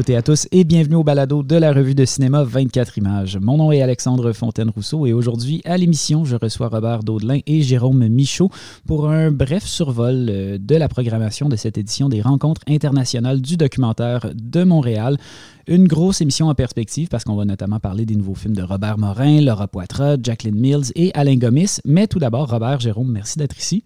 toutes et à tous et bienvenue au balado de la revue de cinéma 24 images. Mon nom est Alexandre Fontaine-Rousseau et aujourd'hui à l'émission, je reçois Robert Daudelin et Jérôme Michaud pour un bref survol euh, de la programmation de cette édition des rencontres internationales du documentaire de Montréal. Une grosse émission en perspective parce qu'on va notamment parler des nouveaux films de Robert Morin, Laura Poitras, Jacqueline Mills et Alain Gomis. Mais tout d'abord, Robert, Jérôme, merci d'être ici.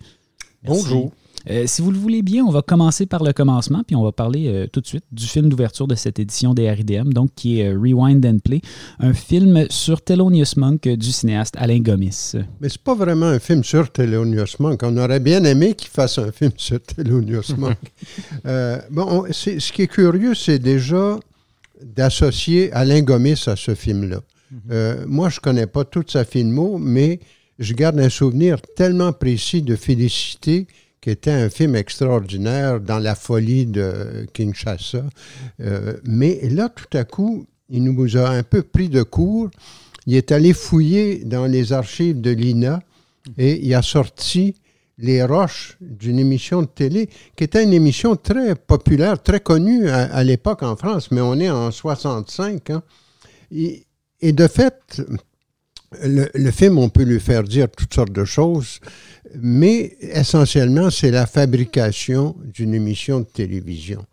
Bonjour. Euh, si vous le voulez bien, on va commencer par le commencement, puis on va parler euh, tout de suite du film d'ouverture de cette édition des RIDM, donc qui est euh, Rewind and Play, un film sur Thelonious Monk du cinéaste Alain Gomis. Mais c'est pas vraiment un film sur Thelonious Monk. On aurait bien aimé qu'il fasse un film sur Thelonious Monk. bon, ce qui est curieux, c'est déjà d'associer Alain Gomis à ce film-là. Mhm. moi, je connais pas toute sa filmo, mais je garde un souvenir tellement précis de Félicité qui était un film extraordinaire dans la folie de Kinshasa. Euh, mais là, tout à coup, il nous a un peu pris de court. Il est allé fouiller dans les archives de l'INA et il a sorti Les Roches d'une émission de télé qui était une émission très populaire, très connue à, l'époque en France, mais on est en 65. Hein. Et, et, de fait, le, le, film, on peut lui faire dire toutes sortes de choses mais essentiellement, c'est la fabrication d'une émission de télévision.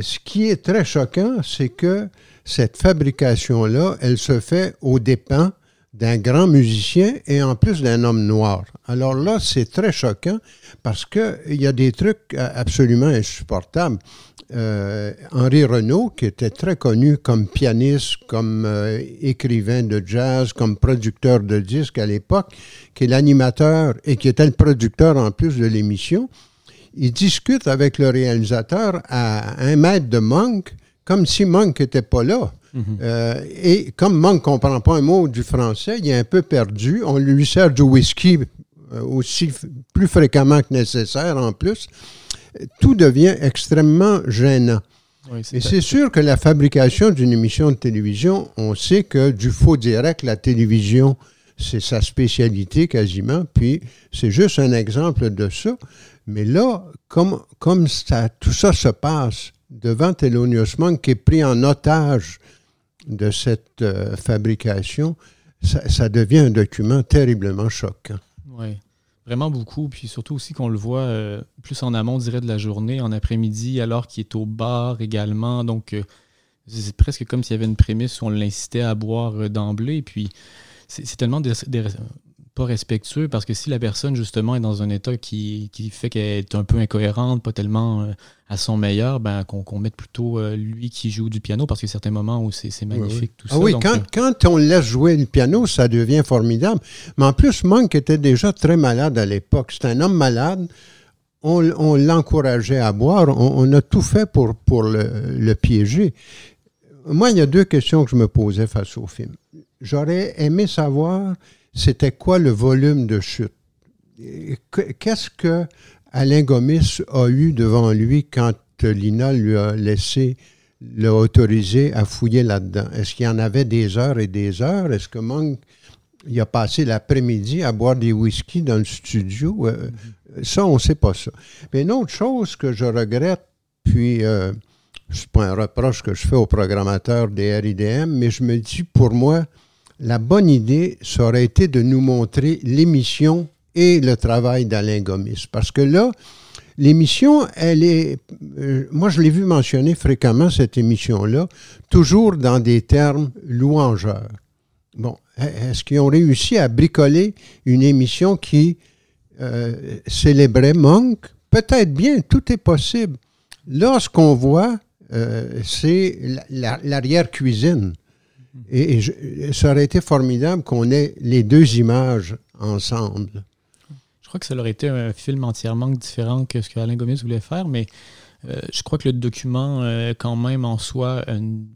Ce qui est très choquant, c'est que cette fabrication-là, elle se fait aux dépens d'un grand musicien et en plus d'un homme noir. Alors là, c'est très choquant parce qu'il y a des trucs absolument insupportables. Euh, Henri Renault, qui était très connu comme pianiste, comme euh, écrivain de jazz, comme producteur de disques à l'époque, qui est l'animateur et qui était le producteur en plus de l'émission, il discute avec le réalisateur à un mètre de Monk, comme si Monk n'était pas là. Mhm. Euh, et comme Monk ne comprend pas un mot du français, il est un peu perdu. On lui sert du whisky aussi plus fréquemment que nécessaire en plus tout devient extrêmement gênant. et c'est sûr que la fabrication d'une émission de télévision, on sait que du faux direct, la télévision, c'est sa spécialité quasiment, puis c'est juste un exemple de ça. Mais là, comme, comme ça, tout ça se passe devant Thelonious Monk qui est pris en otage de cette euh, fabrication, ça, devient un document terriblement choquant. Oui. Vraiment beaucoup, puis surtout aussi qu'on le voit euh, plus en amont, dirait, de la journée, en après-midi, alors qu'il est au bar également. Donc, euh, c'est presque comme s'il y avait une prémisse où on l'incitait à boire d'emblée. Puis, c'est tellement des, pas respectueux parce que si la personne, justement, est dans un état qui, fait qu'elle est un peu incohérente, pas tellement euh, à son meilleur, ben, qu'on mette plutôt euh, lui qui joue du piano parce qu'il y a certains moments où c'est magnifique, tout ah oui, quand, euh, quand, on laisse jouer le piano, ça devient formidable. Mais en plus, Monk était déjà très malade à l'époque. C'est un homme malade. On, l'encourageait à boire. On, a tout fait pour, pour le, le piéger. Moi, il y a deux questions que je me posais face au film. J'aurais aimé savoir c'était quoi le volume de chute? Qu'est-ce que Alain Gomis a eu devant lui quand Lina lui a laissé l'autoriser à fouiller là-dedans? Est-ce qu'il y en avait des heures et des heures? Est-ce que Monk il a passé l'après-midi à boire des whisky dans le studio? Euh, ça, on ne sait pas ça. Mais une autre chose que je regrette, puis euh, ce n'est pas un reproche que je fais au programmateur des RIDM, mais je me dis, pour moi, la bonne idée, ça aurait été de nous montrer l'émission et le travail d'Alain Gomis. Parce que là, l'émission, elle est. Euh, moi, je l'ai vu mentionner fréquemment, cette émission-là, toujours dans des termes louangeurs. Bon, est-ce qu'ils ont réussi à bricoler une émission qui euh, célébrait Monk? Peut-être bien, tout est possible. Là, ce qu'on voit, euh, c'est l'arrière-cuisine. Et, ça aurait été formidable qu'on ait les deux images ensemble. Je crois que ça aurait été un film entièrement différent que ce que Alain voulait faire, mais euh, je crois que le document, euh, quand même, en soi,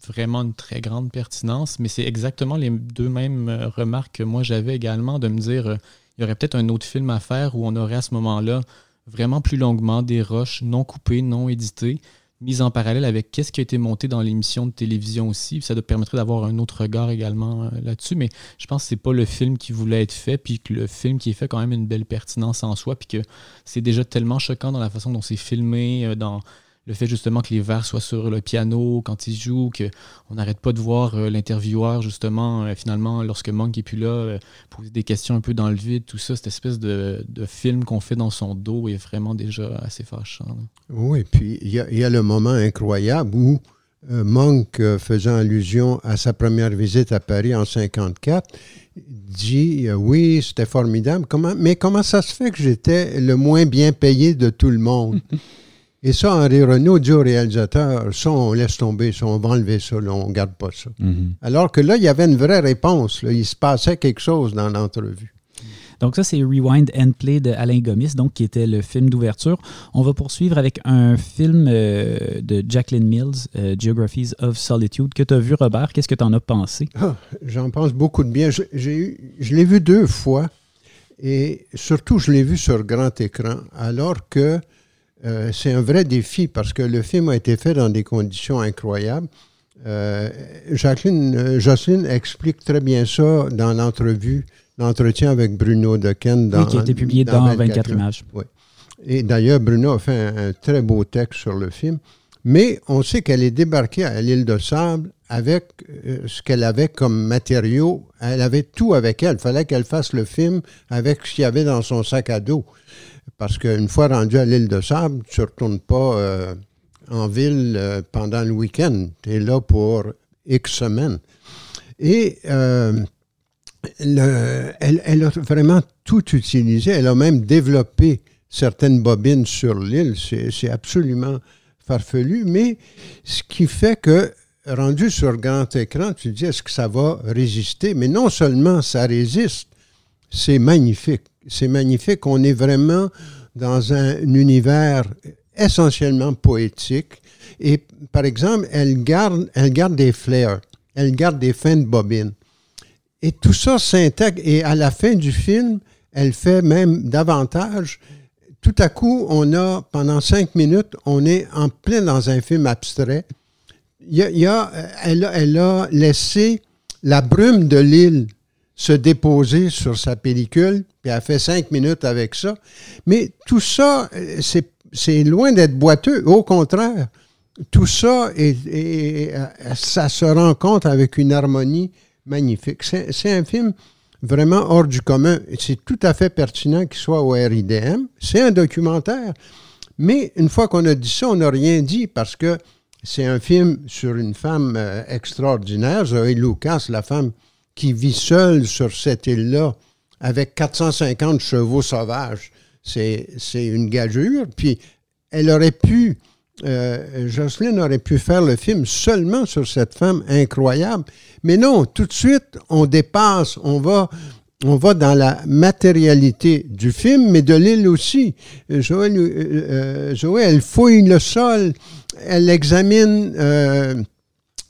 vraiment une très grande pertinence, mais c'est exactement les deux mêmes euh, remarques que moi j'avais également de me dire il y aurait peut-être un autre film à faire où on aurait à ce moment-là vraiment plus longuement des roches non coupées, non éditées, mise en parallèle avec qu'est-ce qui a été monté dans l'émission de télévision aussi. Ça permettrait d'avoir un autre regard également euh, là-dessus. Mais je pense que c'est pas le film qui voulait être fait, puis que le film qui est fait quand même une belle pertinence en soi, puis que c'est déjà tellement choquant dans la façon dont c'est filmé, euh, dans le fait justement que les verres soient sur le piano quand il joue, qu'on n'arrête pas de voir euh, l'intervieweur justement, euh, finalement, lorsque Monk est plus là, euh, poser des questions un peu dans le vide, tout ça, cette espèce de, film qu'on fait dans son dos est vraiment déjà assez fâchant. Oui, puis il y, a le moment incroyable où Monk, faisant allusion à sa première visite à Paris en 1954, dit oui, c'était formidable, comment, mais comment ça se fait que j'étais le moins bien payé de tout le monde? Et ça, Henri Renault dit au réalisateur, ça, on laisse tomber, ça, on va enlever ça, on ne garde pas ça. Mhm. Alors que là, il y avait une vraie réponse. il se passait quelque chose dans l'entrevue. Donc ça, c'est Rewind and Play de Alain Gomis, donc qui était le film d'ouverture. On va poursuivre avec un film euh, de Jacqueline Mills, euh, Geographies of Solitude, que tu as vu, Robert. Qu'est-ce que tu en as pensé? Ah, j'en pense beaucoup de bien. Je, je l'ai vu deux fois et surtout, je l'ai vu sur grand écran, alors que euh, c'est un vrai défi parce que le film a été fait dans des conditions incroyables. Euh, Jacqueline, euh, Jocelyne explique très bien ça dans l'entrevue, l'entretien avec Bruno Dequesne. Dans, oui, qui a été publié dans, 24, images. Oui. Et d'ailleurs, Bruno a fait un, très beau texte sur le film. Mais on sait qu'elle est débarquée à l'île de Sable avec ce qu'elle avait comme matériaux. Elle avait tout avec elle. Il fallait qu'elle fasse le film avec ce qu'il y avait dans son sac à dos. Parce qu'une fois rendu à l'île de Sable, tu ne retournes pas euh, en ville euh, pendant le week-end. Tu es là pour X semaines. Et euh, elle, a vraiment tout utilisé. Elle a même développé certaines bobines sur l'île. C'est absolument farfelu. Mais ce qui fait que, rendu sur grand écran, tu te dis, est-ce que ça va résister? Mais non seulement ça résiste, c'est magnifique c'est magnifique. On est vraiment dans un, univers essentiellement poétique. Et par exemple, elle garde, elle garde des flares, elle garde des fins de bobine. Et tout ça s'intègre. Et à la fin du film, elle fait même davantage. Tout à coup, on a, pendant cinq minutes, on est en plein dans un film abstrait. Il y a, elle, elle a laissé la brume de l'île se déposer sur sa pellicule, puis elle fait cinq minutes avec ça. Mais tout ça, euh, c'est loin d'être boiteux. Au contraire, tout ça, euh, ça se rencontre avec une harmonie magnifique. C'est un film vraiment hors du commun. C'est tout à fait pertinent qu'il soit au RIDM. C'est un documentaire. Mais une fois qu'on a dit ça, on n'a rien dit parce que c'est un film sur une femme euh, extraordinaire, Zoé Lucas, la femme qui vit seule sur cette île-là avec 450 chevaux sauvages. C'est, une gageure. Puis elle aurait pu, euh, Jocelyne aurait pu faire le film seulement sur cette femme incroyable. Mais non, tout de suite, on dépasse, on va, on va dans la matérialité du film, mais de l'île aussi. Joël, euh, euh, elle fouille le sol, elle examine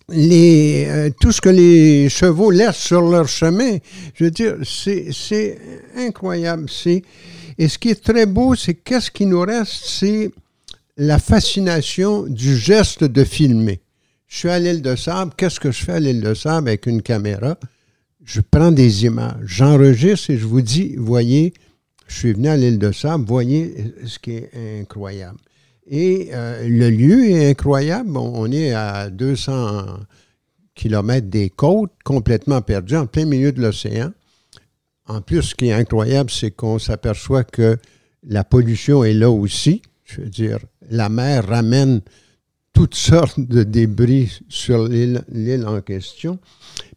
les, euh, tout ce que les chevaux laissent sur leur chemin. Je veux dire, c'est incroyable. Et ce qui est très beau, c'est qu'est-ce qui nous reste, c'est la fascination du geste de filmer. Je suis à l'île de Sable. Qu'est-ce que je fais à l'île de Sable avec une caméra? Je prends des images, j'enregistre et je vous dis, voyez, je suis venu à l'île de Sable, voyez ce qui est incroyable. Et euh, le lieu est incroyable. On est à 200 kilomètres des côtes, complètement perdu, en plein milieu de l'océan. En plus, ce qui est incroyable, c'est qu'on s'aperçoit que la pollution est là aussi. Je veux dire, la mer ramène toutes sortes de débris sur l'île en question.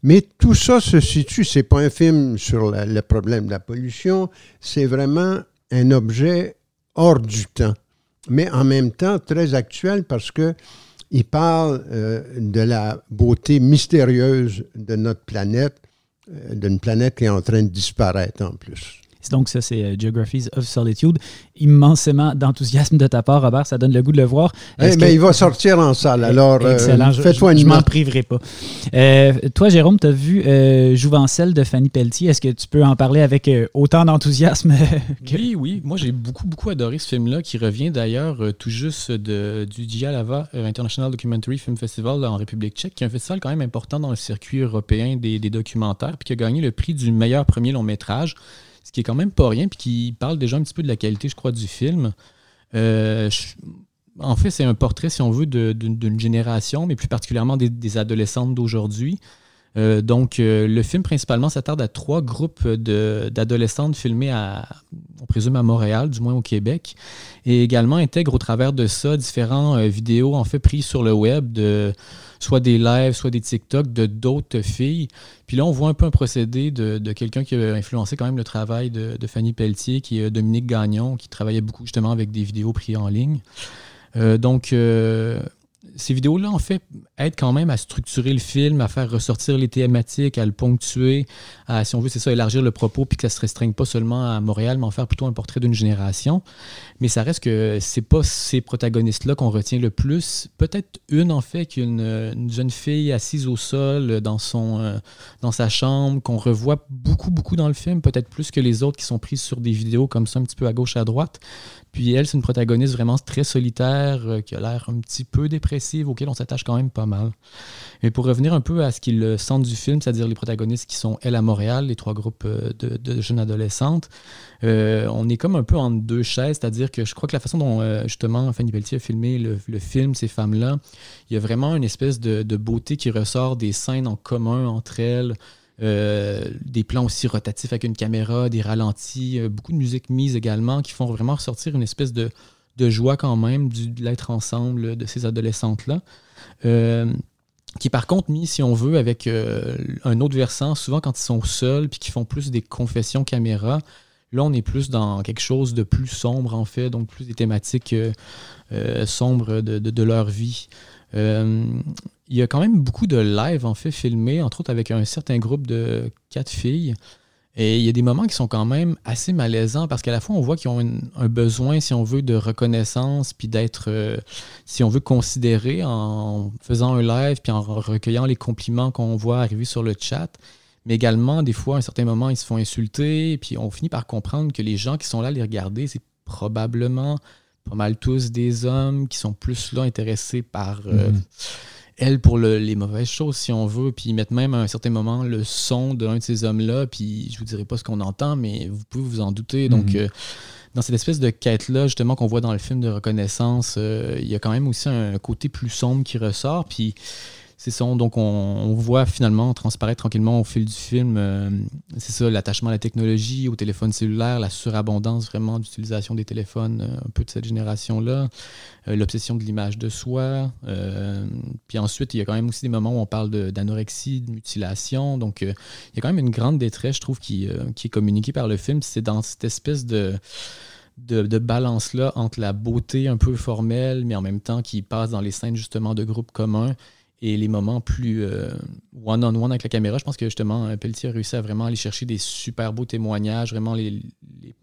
Mais tout ça se situe, c'est pas un film sur le problème de la pollution, c'est vraiment un objet hors du temps mais en même temps très actuel parce que il parle euh, de la beauté mystérieuse de notre planète, euh, d'une planète qui est en train de disparaître en plus. Donc, ça, c'est euh, Geographies of Solitude. Immensément d'enthousiasme de ta part, Robert. Ça donne le goût de le voir. Eh, mais il va sortir en salle. Alors, euh, fais-toi une Je, m'en priverai pas. Euh, toi, Jérôme, tu as vu Jouvencelle de Fanny Pelletier. Est-ce que tu peux en parler avec autant d'enthousiasme Oui, oui. Moi, j'ai beaucoup, beaucoup adoré ce film-là, qui revient d'ailleurs tout juste de, du Dialava International Documentary Film Festival en République tchèque, qui est un festival quand même important dans le circuit européen des, des documentaires, puis qui a gagné le prix du meilleur premier long métrage ce qui est quand même pas rien, puis qui parle déjà un petit peu de la qualité, je crois, du film. Euh, en fait, c'est un portrait, si on veut, d'une génération, mais plus particulièrement des, adolescentes d'aujourd'hui. Euh, donc, euh, le film principalement s'attarde à trois groupes d'adolescentes filmées à, présume à Montréal, du moins au Québec, et également intègre au travers de ça différents vidéos en fait prises sur le web de soit des lives, soit des TikTok de d'autres filles. Puis là, on voit un peu un procédé de, quelqu'un qui a influencé quand même le travail de, Fanny Pelletier, qui est Dominique Gagnon, qui travaillait beaucoup justement avec des vidéos prises en ligne. Euh, donc, euh, ces vidéos-là, en fait, aident quand même à structurer le film, à faire ressortir les thématiques, à le ponctuer, à, si on veut, c'est ça, élargir le propos, puis que ça se restreigne pas seulement à Montréal, mais en faire plutôt un portrait d'une génération. Mais ça reste que c'est pas ces protagonistes-là qu'on retient le plus. Peut-être une, en fait, qu'une une jeune fille assise au sol dans, son, euh, dans sa chambre, qu'on revoit beaucoup, beaucoup dans le film, peut-être plus que les autres qui sont prises sur des vidéos comme ça, un petit peu à gauche, à droite. Puis elle, c'est une protagoniste vraiment très solitaire, euh, qui a l'air un petit peu dépressive, auquel on s'attache quand même pas mal. Et pour revenir un peu à ce qu'il sent du film, c'est-à-dire les protagonistes qui sont elle à Montréal, les trois groupes euh, de, jeunes adolescentes, euh, on est comme un peu en deux chaises, c'est-à-dire que je crois que la façon dont justement Fanny Pelletier a filmé le, film, ces femmes-là, il y a vraiment une espèce de beauté qui ressort des scènes en commun entre elles. Euh, des plans aussi rotatifs avec une caméra, des ralentis, euh, beaucoup de musique mise également qui font vraiment ressortir une espèce de, joie quand même du, de l'être ensemble de ces adolescentes-là. Euh, qui par contre mis, si on veut, avec un autre versant, souvent quand ils sont seuls puis qu'ils font plus des confessions caméra. Là, on est plus dans quelque chose de plus sombre, en fait, donc plus des thématiques sombres de, de, leur vie il y a quand même beaucoup de live en fait filmés, entre autres avec un certain groupe de quatre filles. Et il y a des moments qui sont quand même assez malaisants parce qu'à la fois, on voit qu'ils ont un besoin, si on veut, de reconnaissance, puis d'être, euh, si on veut, considéré en faisant un live, puis en recueillant les compliments qu'on voit arriver sur le chat. Mais également, des fois, à un certain moment, ils se font insulter, puis on finit par comprendre que les gens qui sont là à les regarder, c'est probablement pas mal tous des hommes qui sont plus là intéressés par. Euh, mm-hmm elle pour les mauvaises choses, si on veut, puis mettre même à un certain moment le son d'un de ces hommes-là, puis je vous dirai pas ce qu'on entend, mais vous pouvez vous en douter. Donc, mhm. euh, dans cette espèce de quête-là, justement, qu'on voit dans le film de reconnaissance, euh, il y a quand même aussi un côté plus sombre qui ressort, puis c'est ça. Donc, on, voit finalement transparaître tranquillement au fil du film, euh, c'est ça, l'attachement à la technologie, au téléphone cellulaire, la surabondance vraiment d'utilisation des téléphones, euh, un peu de cette génération-là, euh, l'obsession de l'image de soi. puis ensuite, il y a quand même aussi des moments où on parle d'anorexie, de, mutilation. Donc, il y a quand même une grande détresse, je trouve, qui, qui est communiquée par le film. C'est dans cette espèce de de, balance-là entre la beauté un peu formelle, mais en même temps qui passe dans les scènes justement de groupes communs et les moments plus euh, one-on-one avec la caméra, je pense que justement, euh, Pelletier a réussi à vraiment aller chercher des super beaux témoignages. Vraiment, les,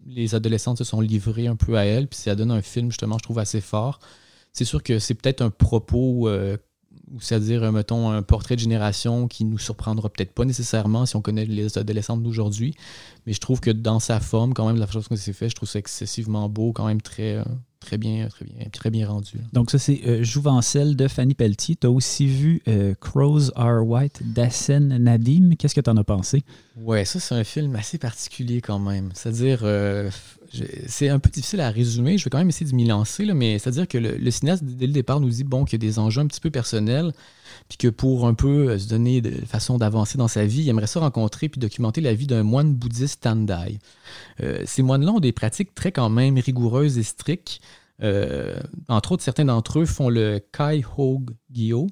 les, adolescentes se sont livrées un peu à elle, puis ça donne un film, justement, je trouve assez fort. C'est sûr que c'est peut-être un propos euh, c'est-à-dire, euh, mettons, un portrait de génération qui nous surprendra peut-être pas nécessairement si on connaît les adolescentes d'aujourd'hui, mais je trouve que dans sa forme, quand même, la façon dont c'est fait, je trouve ça excessivement beau, quand même très, euh, très bien, très bien, très bien rendu. Donc ça, c'est euh, Jouvencelle de Fanny Pelletier. Tu as aussi vu Crows Are White d'Assen Nadim. Qu'est-ce que tu en as pensé? Ouais, ça, c'est un film assez particulier quand même. C'est-à-dire, c'est un peu difficile à résumer. Je vais quand même essayer de m'y lancer, mais c'est-à-dire que le, cinéaste, dès le départ, nous dit bon, qu'il y a des enjeux un petit peu personnels, puis que pour un peu euh, se donner de façon d'avancer dans sa vie, il aimerait ça rencontrer puis documenter la vie d'un moine bouddhiste Tandai. Euh, ces moines-là ont des pratiques très quand même rigoureuses et strictes. Euh, entre autres, certains d'entre eux font le Kai Hog Gyo.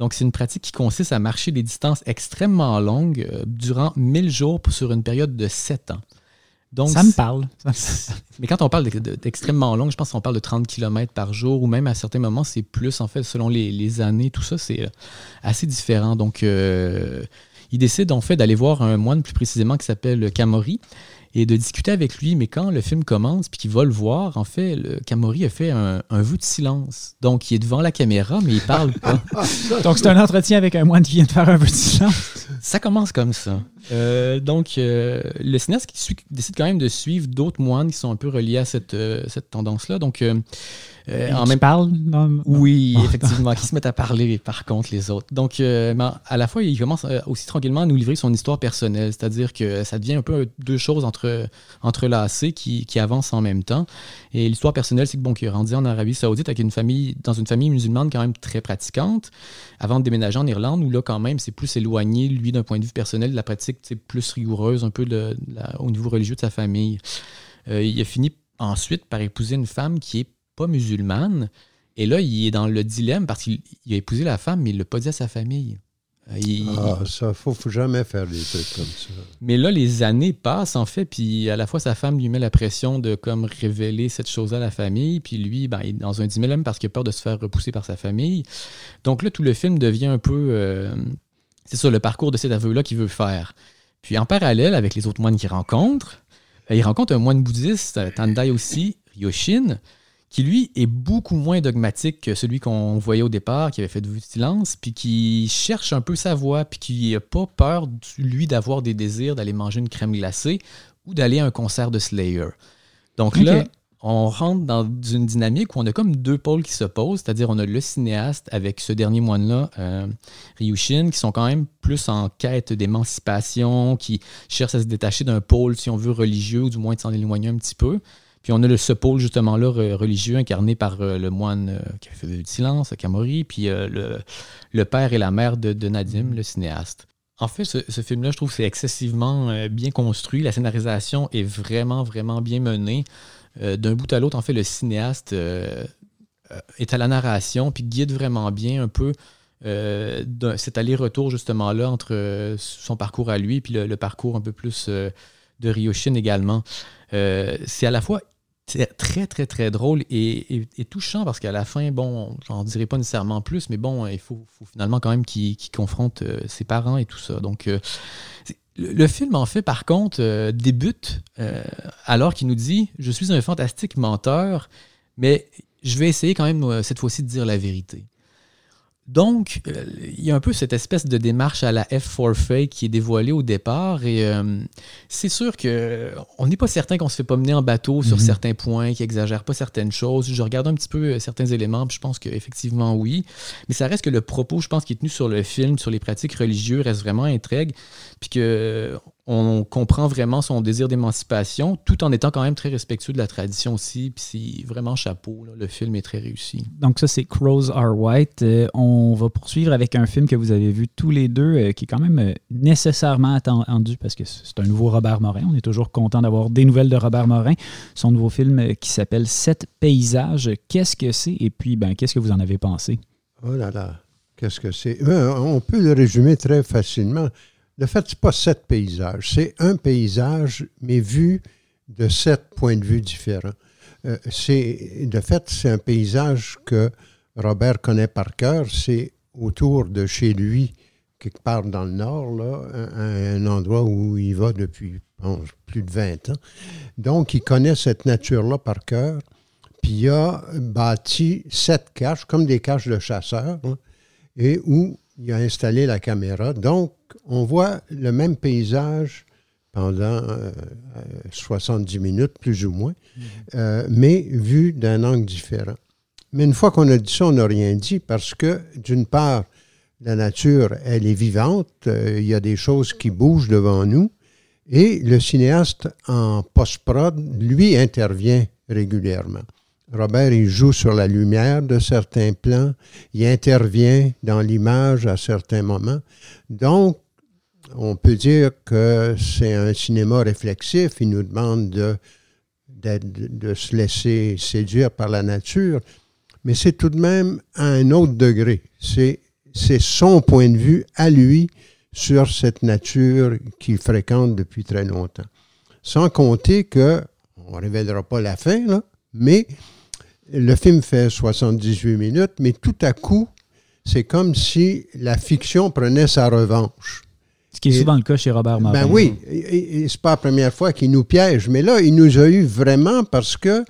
Donc, c'est une pratique qui consiste à marcher des distances extrêmement longues durant 1000 jours sur une période de 7 ans ça me parle. mais quand on parle d'extrêmement long, je pense qu'on parle de 30 km par jour ou même à certains moments, c'est plus en fait selon les, années. Tout ça, c'est euh, assez différent. Donc, euh, il décide en fait d'aller voir un moine plus précisément qui s'appelle Kamori et de discuter avec lui. Mais quand le film commence puis qu'il va le voir, en fait, le Kamori a fait un, un vœu de silence. Donc, il est devant la caméra, mais il parle pas. Donc, c'est un entretien avec un moine qui vient de faire un vœu de silence. Ça commence comme ça. Euh, donc, euh, le cinéaste qui décide quand même de suivre d'autres moines qui sont un peu reliés à cette, cette tendance-là. Donc, euh, en même parle Oui, effectivement, qui se mettent à parler par contre les autres. Donc, euh, à la fois, il commence euh, aussi tranquillement à nous livrer son histoire personnelle, c'est-à-dire que ça devient un peu deux choses entre, entrelacées qui, qui avancent en même temps. Et l'histoire personnelle, c'est que bon, qu'il est rendu en Arabie Saoudite avec une famille, dans une famille musulmane quand même très pratiquante, avant de déménager en Irlande, où là, quand même, c'est plus éloigné, lui, d'un point de vue personnel, de la pratique plus rigoureuse, un peu au niveau religieux de sa famille. il a fini ensuite par épouser une femme qui est pas musulmane. Et là, il est dans le dilemme parce qu'il a épousé la femme, mais il ne l'a pas dit à sa famille. Euh, ah, ça, il faut, faut jamais faire des trucs comme ça. Mais là, les années passent, en fait, puis à la fois, sa femme lui met la pression de comme révéler cette chose à la famille, puis lui, ben, il est dans un dilemme parce qu'il a peur de se faire repousser par sa famille. Donc là, tout le film devient un peu... Euh, c'est ça, le parcours de cet aveu-là qu'il veut faire. Puis en parallèle, avec les autres moines qu'il rencontre, il rencontre un moine bouddhiste, Tandai aussi, Yoshin, qui lui est beaucoup moins dogmatique que celui qu'on voyait au départ, qui avait fait de silence, puis qui cherche un peu sa voix, puis qui n'a pas peur, lui, d'avoir des désirs d'aller manger une crème glacée ou d'aller à un concert de Slayer. Donc là, on rentre dans une dynamique où on a comme deux pôles qui s'opposent, c'est-à-dire on a le cinéaste avec ce dernier moine-là, euh, Ryushin, qui sont quand même plus en quête d'émancipation, qui cherchent à se détacher d'un pôle, si on veut, religieux, ou du moins de s'en éloigner un petit peu. Puis on a le, ce pôle justement là religieux incarné par euh, le moine euh, qui a fait du silence, Kamori, puis le, le, père et la mère de, Nadim, le cinéaste. En fait, ce, film-là, je trouve que c'est excessivement bien construit. La scénarisation est vraiment, vraiment bien menée. D'un bout à l'autre, en fait, le cinéaste est à la narration, puis guide vraiment bien un peu cet aller-retour justement là entre son parcours à lui, puis le, parcours un peu plus de Ryoshin également. c'est à la fois très, très, très drôle et, touchant parce qu'à la fin, bon, j'en dirai pas nécessairement plus, mais bon, il faut, finalement quand même qu'il confronte euh, ses parents et tout ça. Donc, euh, le, film, en fait, par contre, euh, débute alors qu'il nous dit Je suis un fantastique menteur, mais je vais essayer quand même cette fois-ci de dire la vérité. Donc, euh, il y a un peu cette espèce de démarche à la F4 Fake qui est dévoilée au départ. Et euh, c'est sûr que on n'est pas certain qu'on se fait pas mener en bateau sur mhm. certains points, qu'il exagère pas certaines choses. Je regarde un petit peu euh, certains éléments, puis je pense qu'effectivement oui. Mais ça reste que le propos, je pense, qui est tenu sur le film, sur les pratiques religieuses, reste vraiment intrigue. Puis que on comprend vraiment son désir d'émancipation, tout en étant quand même très respectueux de la tradition aussi. Puis c'est vraiment chapeau, le film est très réussi. Donc ça, c'est Crows Are White. Euh, on va poursuivre avec un film que vous avez vu tous les deux, euh, qui est quand même euh, nécessairement attendu parce que c'est un nouveau Robert Morin. On est toujours content d'avoir des nouvelles de Robert Morin. Son nouveau film qui s'appelle Sept paysages. Qu'est-ce que c'est? Et puis ben, qu'est-ce que vous en avez pensé? Oh là là, qu'est-ce que c'est? on peut le résumer très facilement. Le fait, ce n'est pas sept paysages, c'est un paysage, mais vu de sept points de vue différents. Euh, de fait, c'est un paysage que Robert connaît par cœur. C'est autour de chez lui, quelque part dans le nord, là, un, endroit où il va depuis plus de 20 ans. Donc, il connaît cette nature-là par cœur. Puis il a bâti sept caches, comme des caches de chasseurs, hein, et où il a installé la caméra. Donc, on voit le même paysage pendant 70 euh, minutes, plus ou moins, mm-hmm. euh, mais vu d'un angle différent. Mais une fois qu'on a dit ça, on n'a rien dit parce que, d'une part, la nature, elle est vivante, euh, il y a des choses qui bougent devant nous, et le cinéaste en post-prod, lui, intervient régulièrement. Robert, il joue sur la lumière de certains plans, il intervient dans l'image à certains moments. Donc, on peut dire que c'est un cinéma réflexif. Il nous demande de, de, se laisser séduire par la nature, mais c'est tout de même à un autre degré. C'est, son point de vue à lui sur cette nature qu'il fréquente depuis très longtemps. Sans compter que, on ne révélera pas la fin, là, mais le film fait 78 minutes, mais tout à coup, c'est comme si la fiction prenait sa revanche. Ce qui est souvent le cas chez Robert. Ben oui, et, c'est pas la première fois qu'il nous piège, mais là, il nous a eu vraiment parce que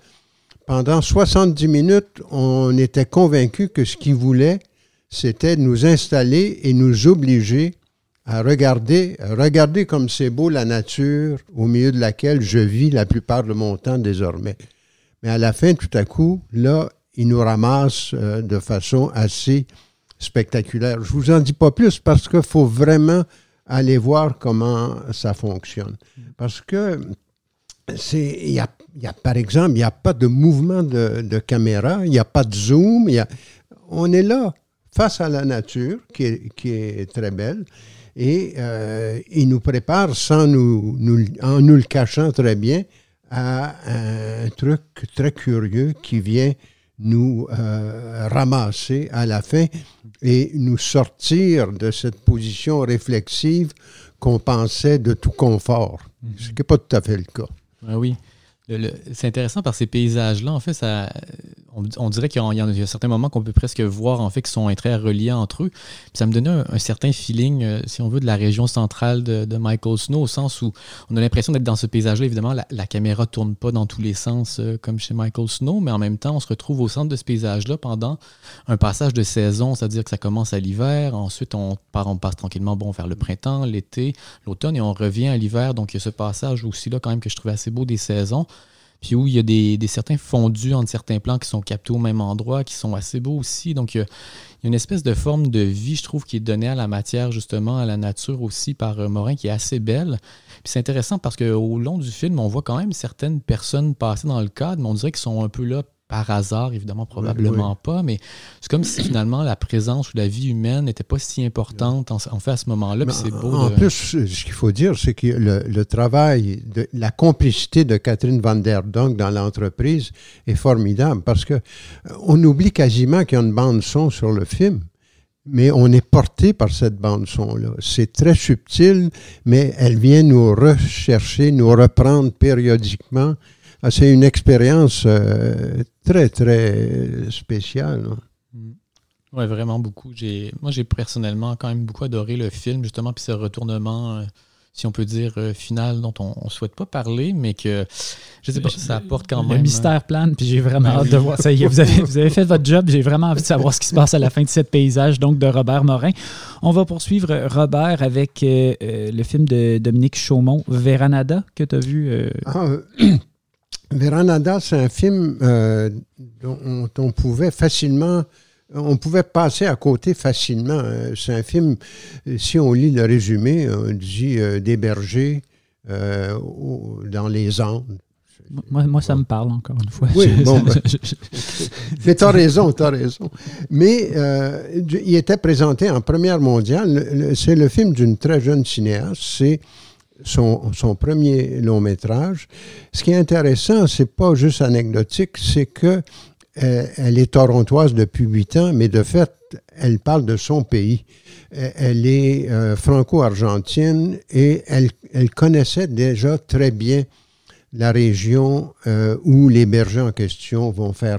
pendant 70 minutes, on était convaincu que ce qu'il voulait, c'était nous installer et nous obliger à regarder, à regarder comme c'est beau la nature au milieu de laquelle je vis la plupart de mon temps désormais. Mais à la fin, tout à coup, là, il nous ramasse euh, de façon assez spectaculaire. Je vous en dis pas plus parce qu'il faut vraiment aller voir comment ça fonctionne. Parce que c'est, y a, y a, par exemple, il n'y a pas de mouvement de, caméra, il n'y a pas de zoom, y a, on est là face à la nature qui est, très belle et euh, il nous prépare sans nous, en nous le cachant très bien à un truc très curieux qui vient nous euh, ramasser à la fin et nous sortir de cette position réflexive qu'on pensait de tout confort, ce qui n'est pas tout à fait le cas. Ah oui c'est intéressant par ces paysages-là. En fait, ça, on, dirait qu'il y, a certains moments qu'on peut presque voir en fait qui sont très reliés entre eux. ça me donnait un, certain feeling, euh, si on veut, de la région centrale de, Michael Snow, au sens où on a l'impression d'être dans ce paysage-là. Évidemment, la, caméra tourne pas dans tous les sens euh, comme chez Michael Snow, mais en même temps, on se retrouve au centre de ce paysage-là pendant un passage de saison, c'est-à-dire que ça commence à l'hiver, ensuite on part, on passe tranquillement bon vers le printemps, l'été, l'automne, et on revient à l'hiver. Donc il y a ce passage aussi là quand même que je trouvais assez beau des saisons puis où il y a des, certains fondus entre certains plans qui sont captés au même endroit, qui sont assez beaux aussi. Donc, il y, a, une espèce de forme de vie, je trouve, qui est donnée à la matière, justement, à la nature aussi par euh, Morin, qui est assez belle. Puis c'est intéressant parce qu'au long du film, on voit quand même certaines personnes passer dans le cadre, mais on dirait qu'ils sont un peu là par hasard, évidemment, probablement pas, mais c'est comme si finalement la présence ou la vie humaine n'était pas si importante en, fait à ce moment-là. c'est beau. En plus, ce qu'il faut dire, c'est que le, travail, de, la complicité de Catherine Van Der Donk dans l'entreprise est formidable parce que euh, on oublie quasiment qu'il y a une bande son sur le film. Mais on est porté par cette bande-son-là. C'est très subtil, mais elle vient nous rechercher, nous reprendre périodiquement ah, c'est une expérience euh, très, très spéciale. Mm. Oui, vraiment beaucoup. Moi, j'ai personnellement quand même beaucoup adoré le film, justement, puis ce retournement, euh, si on peut dire, euh, final, dont on ne souhaite pas parler, mais que, je sais pas, ça apporte quand même... Le mystère plane, puis j'ai vraiment ben hâte de voir. Ça y est, vous avez, vous avez fait votre job. J'ai vraiment envie de savoir ce qui se passe à la fin de ce paysage, donc, de Robert Morin. On va poursuivre, Robert, avec le film de Dominique Chaumont, Veranada, que tu as vu... Ah, Veranada, c'est un film euh, dont on pouvait facilement, on pouvait passer à côté facilement. Euh, c'est un film, si on lit le résumé, on dit euh, des bergers dans les Andes. Moi, ça me parle encore une fois. Oui, bon, ben, mais tu as raison, tu as raison. Mais il était présenté en première mondiale. C'est le film d'une très jeune cinéaste. C'est son, premier long métrage. Ce qui est intéressant, c'est pas juste anecdotique, c'est que euh, elle est torontoise depuis huit ans, mais de fait, elle parle de son pays. Euh, elle est euh, franco-argentine et elle, elle, connaissait déjà très bien la région où les bergers en question vont faire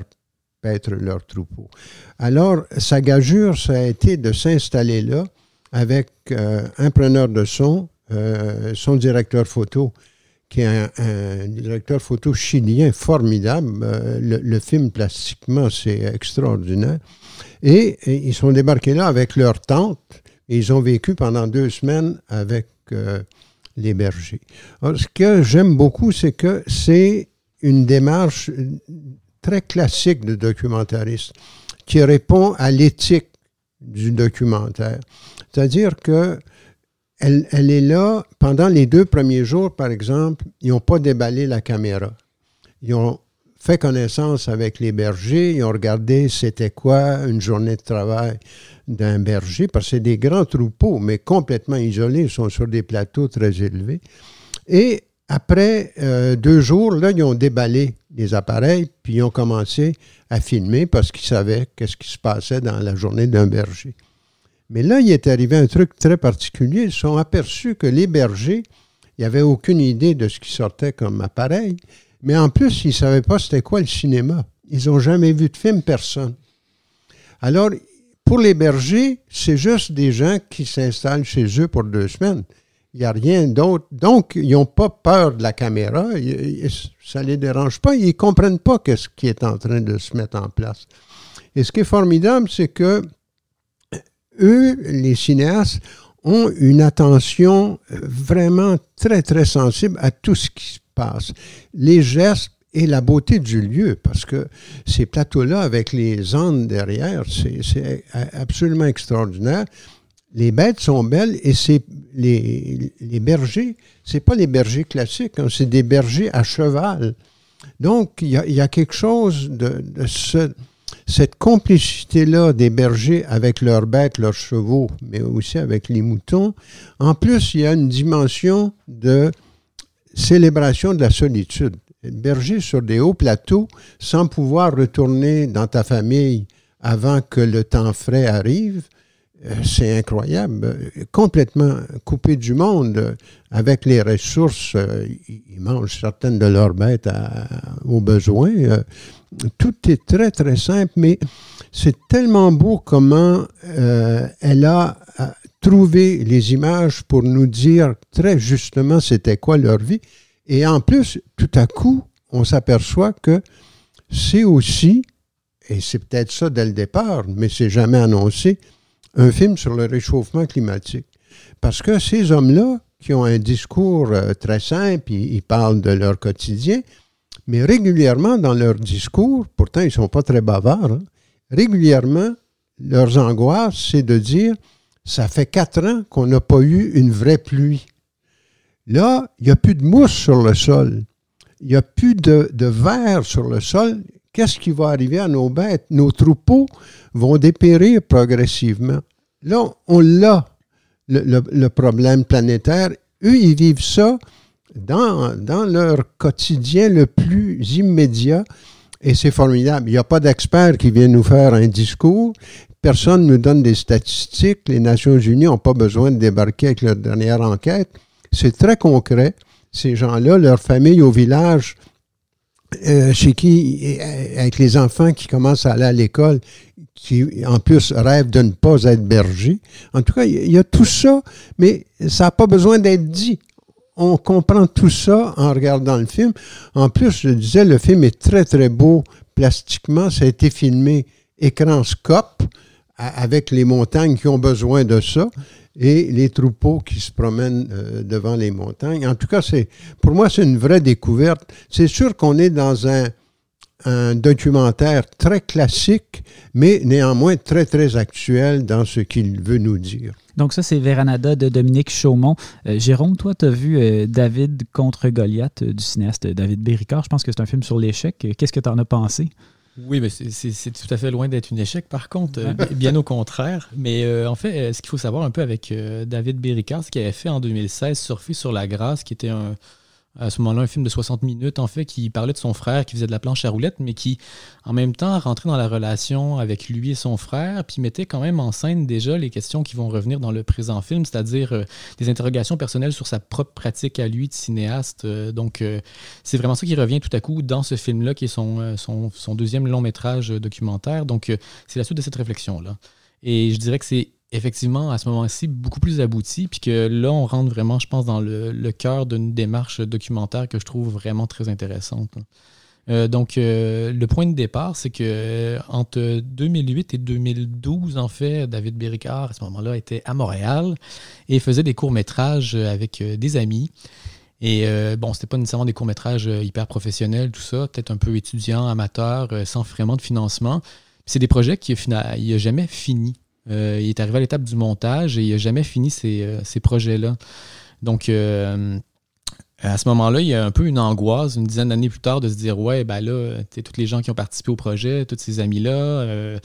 paître leurs troupeaux. Alors, sa gageure, ça a été de s'installer là avec un preneur de son, euh, son directeur photo, qui est un, directeur photo chilien formidable. Euh, le, film, plastiquement, c'est extraordinaire. Et, ils sont débarqués là avec leur tante et ils ont vécu pendant deux semaines avec euh, les bergers. ce que j'aime beaucoup, c'est que c'est une démarche très classique de documentariste qui répond à l'éthique du documentaire. C'est-à-dire que elle, est là pendant les deux premiers jours, par exemple, ils n'ont pas déballé la caméra. Ils ont fait connaissance avec les bergers, ils ont regardé c'était quoi une journée de travail d'un berger, parce que c'est des grands troupeaux, mais complètement isolés, ils sont sur des plateaux très élevés. Et après euh, deux jours, là, ils ont déballé les appareils, puis ils ont commencé à filmer parce qu'ils savaient qu'est-ce qui se passait dans la journée d'un berger. Mais là, il est arrivé un truc très particulier. Ils sont aperçus que les bergers, ils n'avaient aucune idée de ce qui sortait comme appareil. Mais en plus, ils ne savaient pas c'était quoi le cinéma. Ils n'ont jamais vu de film, personne. Alors, pour les bergers, c'est juste des gens qui s'installent chez eux pour deux semaines. Il n'y a rien d'autre. Donc, ils n'ont pas peur de la caméra. Ça ne les dérange pas. Ils ne comprennent pas ce qui est en train de se mettre en place. Et ce qui est formidable, c'est que eux, les cinéastes, ont une attention vraiment très, très sensible à tout ce qui se passe. Les gestes et la beauté du lieu, parce que ces plateaux-là, avec les Andes derrière, c'est absolument extraordinaire. Les bêtes sont belles et c'est les, les bergers, c'est pas les bergers classiques, hein, c'est des bergers à cheval. Donc, il y a, quelque chose de, cette complicité-là des bergers avec leurs bêtes, leurs chevaux, mais aussi avec les moutons. En plus, il y a une dimension de célébration de la solitude. Berger sur des hauts plateaux, sans pouvoir retourner dans ta famille avant que le temps frais arrive, c'est incroyable. Complètement coupé du monde, avec les ressources, euh, ils mangent certaines de leurs bêtes aux besoins. Euh, tout est très, très simple, mais c'est tellement beau comment elle a trouvé les images pour nous dire très justement c'était quoi leur vie. Et en plus, tout à coup, on s'aperçoit que c'est aussi, et c'est peut-être ça dès le départ, mais c'est jamais annoncé, un film sur le réchauffement climatique. Parce que ces hommes-là, qui ont un discours euh, très simple, ils, parlent de leur quotidien, mais régulièrement dans leur discours, pourtant ils ne sont pas très bavards, hein, régulièrement, leurs angoisses, c'est de dire, ça fait quatre ans qu'on n'a pas eu une vraie pluie. Là, il n'y a plus de mousse sur le sol. Il n'y a plus de, de verre sur le sol qu'est-ce qui va arriver à nos bêtes? Nos troupeaux vont dépérir progressivement. Là, on l'a, le, problème planétaire. Eux, ils vivent ça dans, leur quotidien le plus immédiat. Et c'est formidable. Il n'y a pas d'experts qui viennent nous faire un discours. Personne ne nous donne des statistiques. Les Nations Unies n'ont pas besoin de débarquer avec leur dernière enquête. C'est très concret. Ces gens-là, leur famille au village, euh, chez qui, euh, avec les enfants qui commencent à aller à l'école, qui en plus rêvent de ne pas être berger. En tout cas, il y a tout ça, mais ça n'a pas besoin d'être dit. On comprend tout ça en regardant le film. En plus, je disais, le film est très, très beau plastiquement. Ça a été filmé écran scope avec les montagnes qui ont besoin de ça et les troupeaux qui se promènent euh, devant les montagnes. En tout cas, c'est pour moi, c'est une vraie découverte. C'est sûr qu'on est dans un, un, documentaire très classique, mais néanmoins très, très actuel dans ce qu'il veut nous dire. Donc ça, c'est Veranada de Dominique Chaumont. Euh, Jérôme, toi, tu as vu euh, David contre Goliath du cinéaste David Béricard. Je pense que c'est un film sur l'échec. Qu'est-ce que tu en as pensé? Oui, mais c'est tout à fait loin d'être un échec, par contre, euh, bien au contraire. Mais euh, en fait, euh, ce qu'il faut savoir un peu avec David Béricard, ce qu'il avait fait en 2016, Surfer sur la grâce, qui était un, à ce moment-là un film de 60 minutes, en fait, qui parlait de son frère qui faisait de la planche à roulettes, mais qui, en même temps, rentrait dans la relation avec lui et son frère, puis mettait quand même en scène déjà les questions qui vont revenir dans le présent film, c'est-à-dire euh, des interrogations personnelles sur sa propre pratique à lui de cinéaste. Euh, donc, euh, c'est vraiment ça qui revient tout à coup dans ce film-là, qui est son, son, son, deuxième long métrage documentaire. Donc, c'est la suite de cette réflexion-là. Et je dirais que c'est effectivement, à ce moment-ci, beaucoup plus abouti, puis que là, on rentre vraiment, je pense, dans le, cœur d'une démarche documentaire que je trouve vraiment très intéressante. Euh, donc, euh, le point de départ, c'est que euh, entre 2008 et 2012, en fait, David Béricard, à ce moment-là, était à Montréal et faisait des courts-métrages avec des amis. Et bon, c'était pas nécessairement des courts-métrages hyper professionnels, tout ça, peut-être un peu étudiant, amateur, sans vraiment de financement. C'est des projets qui, il n'a jamais fini. Euh, il est arrivé à l'étape du montage et il n'a jamais fini ces, euh, projets-là. Donc, euh, à ce moment-là, il y a un peu une angoisse, une dizaine d'années plus tard, de se dire Ouais, ben là, tous les gens qui ont participé au projet, tous ces amis-là.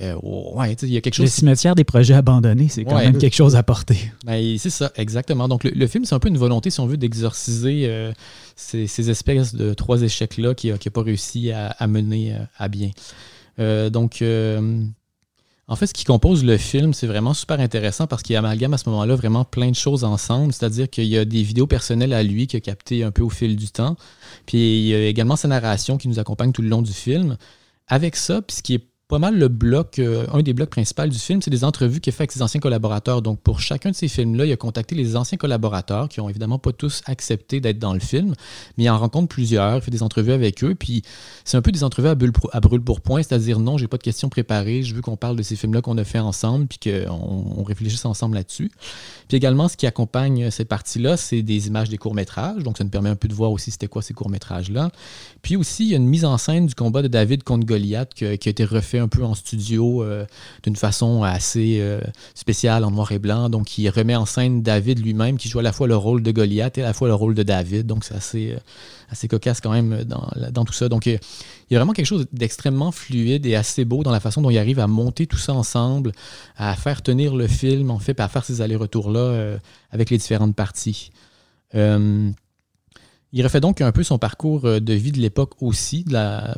ouais, il y a quelque chose. Le cimetière des projets abandonnés, c'est quand même quelque chose à porter. Ben, c'est ça, exactement. Donc, le, film, c'est un peu une volonté, si on veut, d'exorciser ces, espèces de trois échecs-là qui n'a pas réussi à, à mener à bien. donc, en fait, ce qui compose le film, c'est vraiment super intéressant parce qu'il amalgame à ce moment-là vraiment plein de choses ensemble. C'est-à-dire qu'il y a des vidéos personnelles à lui qu'il a captées un peu au fil du temps. Puis il y a également sa narration qui nous accompagne tout le long du film. Avec ça, puis ce qui est pas mal le bloc, euh, un des blocs principaux du film, c'est des entrevues qu'il fait avec ses anciens collaborateurs. Donc, pour chacun de ces films-là, il a contacté les anciens collaborateurs qui ont évidemment pas tous accepté d'être dans le film, mais il en rencontre plusieurs, il fait des entrevues avec eux, puis c'est un peu des entrevues à, brûle pour point, c'est-à-dire non, j'ai pas de questions préparées, je veux qu'on parle de ces films-là qu'on a fait ensemble, puis qu'on on réfléchisse ensemble là-dessus. Puis également, ce qui accompagne cette partie-là, c'est des images des courts-métrages, donc ça nous permet un peu de voir aussi c'était quoi ces courts-métrages-là. Puis aussi, il y a une mise en scène du combat de David contre Goliath qui a été refait un peu en studio euh, d'une façon assez euh, spéciale en noir et blanc. Donc, il remet en scène David lui-même qui joue à la fois le rôle de Goliath et à la fois le rôle de David. Donc, c'est assez, euh, assez cocasse quand même dans, dans tout ça. Donc, il y a vraiment quelque chose d'extrêmement fluide et assez beau dans la façon dont il arrive à monter tout ça ensemble, à faire tenir le film, en fait, à faire ces allers-retours-là avec les différentes parties. il refait donc un peu son parcours de vie de l'époque aussi,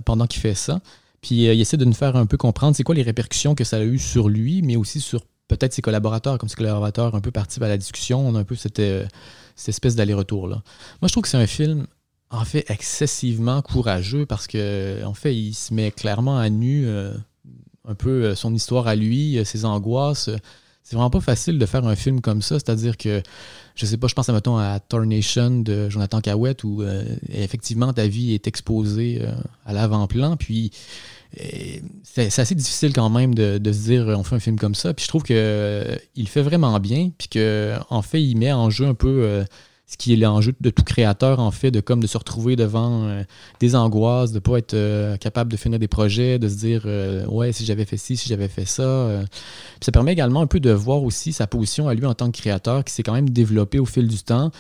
pendant qu'il fait ça. Puis euh, il essaie de nous faire un peu comprendre c'est quoi les répercussions que ça a eu sur lui, mais aussi sur peut-être ses collaborateurs, comme ses collaborateurs un peu participent à la discussion. On a un peu cette, euh, espèce d'aller-retour-là. Moi, je trouve que c'est un film, en fait, excessivement courageux parce que, en fait, il se met clairement à nu euh, un peu son histoire à lui, ses angoisses. C'est vraiment pas facile de faire un film comme ça, c'est-à-dire que, je sais pas, je pense à, mettons, à Tornation de Jonathan Cahouette où effectivement ta vie est exposée à l'avant-plan, puis c'est assez difficile quand même de, se dire on fait un film comme ça. Puis je trouve qu'il euh, il fait vraiment bien, puis qu'en en fait, il met en jeu un peu euh, ce qui est l'enjeu de tout créateur, en fait, de comme de se retrouver devant euh, des angoisses, de ne pas être capable de finir des projets, de se dire ouais, si j'avais fait ci, si j'avais fait ça. ça permet également un peu de voir aussi sa position à lui en tant que créateur qui s'est quand même développé au fil du temps.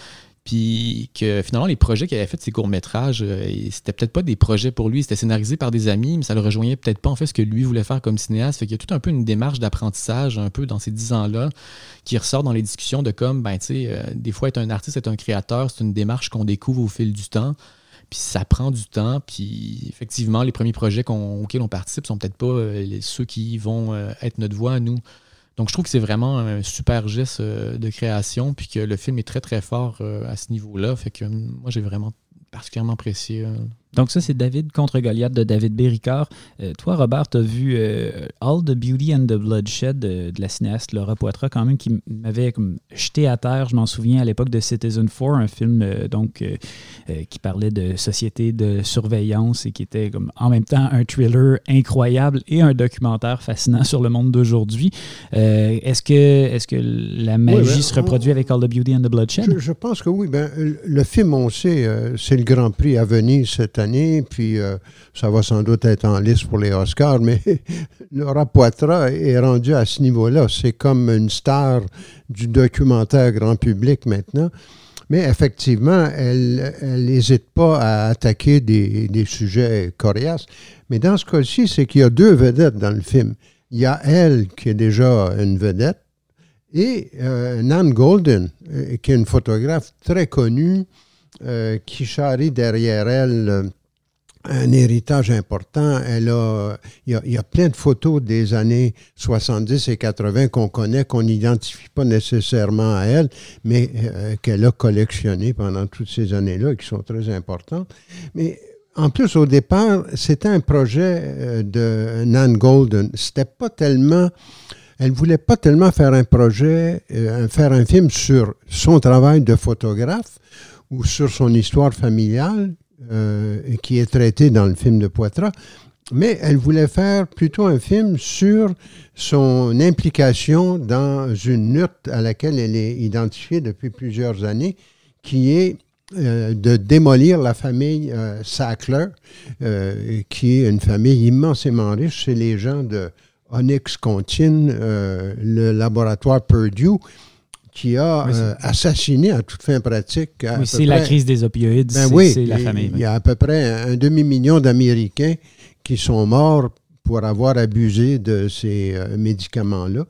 Puis que finalement, les projets qu'il avait fait, ces courts-métrages, euh, c'était peut-être pas des projets pour lui, c'était scénarisé par des amis, mais ça le rejoignait peut-être pas en fait ce que lui voulait faire comme cinéaste. Fait qu'il y a tout un peu une démarche d'apprentissage, un peu dans ces dix ans-là, qui ressort dans les discussions de comme, ben, tu sais, euh, des fois, être un artiste, être un créateur, c'est une démarche qu'on découvre au fil du temps. Puis ça prend du temps. Puis effectivement, les premiers projets auxquels on participe sont peut-être pas euh, ceux qui vont être notre voix à nous. Donc, je trouve que c'est vraiment un super geste euh, de création, puis que le film est très, très fort euh, à ce niveau-là. Fait que moi, j'ai vraiment particulièrement apprécié euh, donc ça, c'est David contre Goliath de David Béricard. Euh, toi, Robert, tu as vu euh, All the Beauty and the Bloodshed de, la cinéaste Laura Poitras, quand même, qui m'avait jeté à terre, je m'en souviens, à l'époque de Citizen 4, un film euh, donc qui parlait de société de surveillance et qui était comme, en même temps un thriller incroyable et un documentaire fascinant sur le monde d'aujourd'hui. est-ce, que, est que la magie ben, se reproduit avec All the Beauty and the Bloodshed? Je, pense que oui. Ben, le film, on sait, c'est le Grand Prix à Venise cette puis euh, ça va sans doute être en liste pour les Oscars, mais Laura Poitras est rendue à ce niveau-là. C'est comme une star du documentaire grand public maintenant. Mais effectivement, elle n'hésite pas à attaquer des, sujets coriaces. Mais dans ce cas-ci, c'est qu'il y a deux vedettes dans le film. Il y a elle, qui est déjà une vedette, et euh, Nan Golden, euh, qui est une photographe très connue, euh, qui charrie derrière elle euh, un héritage important. Elle a, il, y a, plein de photos des années 70 et 80 qu'on connaît, qu'on n'identifie pas nécessairement à elle, mais euh, qu'elle a collectionnées pendant toutes ces années-là, qui sont très importantes. Mais en plus, au départ, c'était un projet de Nan Golden. C'était pas tellement elle voulait pas tellement faire un projet, faire un film sur son travail de photographe, ou sur son histoire familiale, euh, qui est traitée dans le film de Poitras, mais elle voulait faire plutôt un film sur son implication dans une lutte à laquelle elle est identifiée depuis plusieurs années, qui est euh, de démolir la famille euh, Sackler, qui est une famille immensément riche. C'est les gens de Onyx Contine, le laboratoire Purdue, qui a euh, assassiné à toute fin pratique. Oui, c'est la crise des opioïdes, ben c'est la famille. Il y a à peu près un demi-million d'Américains qui sont morts pour avoir abusé de ces euh, médicaments-là.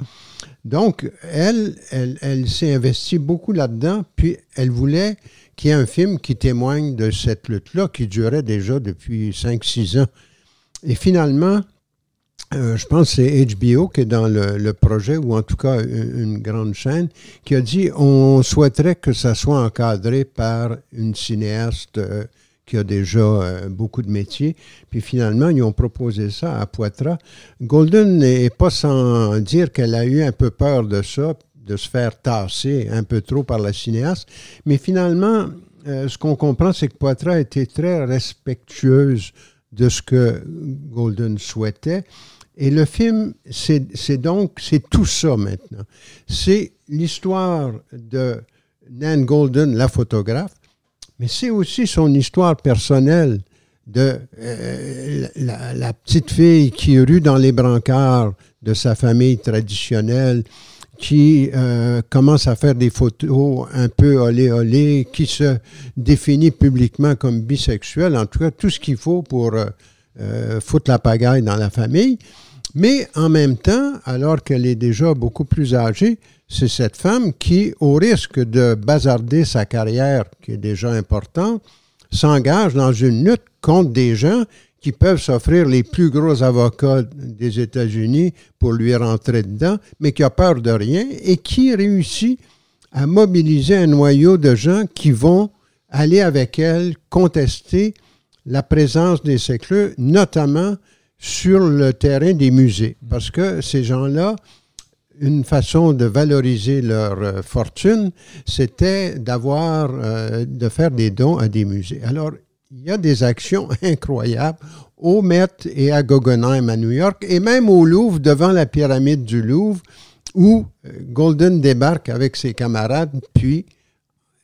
Donc, elle, elle, elle s'est investie beaucoup là-dedans, puis elle voulait qu'il y ait un film qui témoigne de cette lutte-là qui durait déjà depuis 5-6 ans. Et finalement, euh, je pense que c'est HBO qui est dans le, projet, ou en tout cas une, grande chaîne, qui a dit on souhaiterait que ça soit encadré par une cinéaste euh, qui a déjà beaucoup de métiers. Puis finalement, ils ont proposé ça à Poitras. Golden n'est pas sans dire qu'elle a eu un peu peur de ça, de se faire tasser un peu trop par la cinéaste. Mais finalement, ce qu'on comprend, c'est que Poitras était très respectueuse de ce que Golden souhaitait. Et le film, c'est donc, c'est tout ça maintenant. C'est l'histoire de Nan Golden, la photographe, mais c'est aussi son histoire personnelle de euh, la, petite fille qui rue dans les brancards de sa famille traditionnelle, qui euh, commence à faire des photos un peu olé olé, qui se définit publiquement comme bisexuel, en tout cas tout ce qu'il faut pour euh, euh, foutre la pagaille dans la famille. Mais en même temps, alors qu'elle est déjà beaucoup plus âgée, c'est cette femme qui, au risque de bazarder sa carrière, qui est déjà importante, s'engage dans une lutte contre des gens qui peuvent s'offrir les plus gros avocats des États-Unis pour lui rentrer dedans, mais qui a peur de rien et qui réussit à mobiliser un noyau de gens qui vont aller avec elle contester la présence des sécleux, notamment sur le terrain des musées. Parce que ces gens-là, une façon de valoriser leur euh, fortune, c'était d'avoir, euh, de faire des dons à des musées. Alors, il y a des actions incroyables au Met et à Guggenheim à New York, et même au Louvre, devant la pyramide du Louvre, où euh, Golden débarque avec ses camarades, puis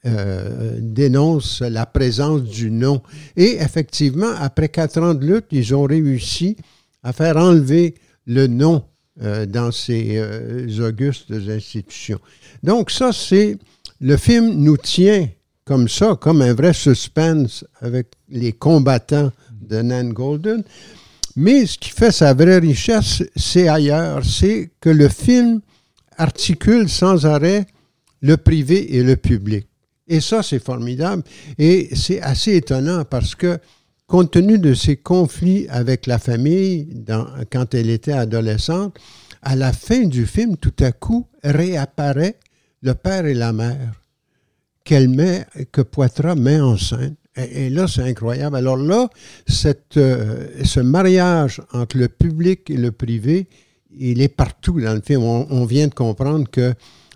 euh, dénonce la présence du nom. Et effectivement, après quatre ans de lutte, ils ont réussi à faire enlever le nom euh, dans ces augustes institutions. Donc ça, c'est... Le film nous tient comme ça, comme un vrai suspense avec les combattants de Nan Golden. Mais ce qui fait sa vraie richesse, c'est ailleurs. C'est que le film articule sans arrêt le privé et le public. Et ça, c'est formidable. Et c'est assez étonnant parce que, compte tenu de ses conflits avec la famille quand elle était adolescente, à la fin du film, tout à coup, réapparaît le père et la mère que Poitras met en scène. Et, là, c'est incroyable. Alors là, euh, ce mariage entre le public et le privé, il est partout dans le film. On, vient de comprendre que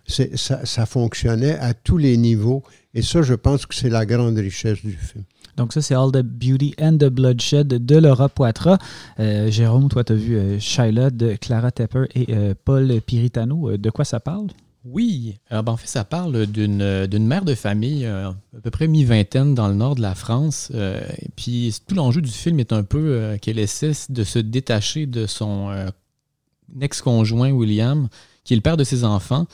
ça, fonctionnait à tous les niveaux. Et ça, je pense que c'est la grande richesse du film. Donc ça, c'est All the Beauty and the Bloodshed de Laura Poitras. Euh, Jérôme, toi, tu as vu euh, de Clara Tepper et euh, Paul Piritano. De quoi ça parle? Oui, ben, en fait, ça parle d'une mère de famille, euh, à peu près mi-vingtaine dans le nord de la France. Euh, et puis tout l'enjeu du film est un peu euh, qu'elle essaie de se détacher de son ex-conjoint William, qui est le père de ses enfants.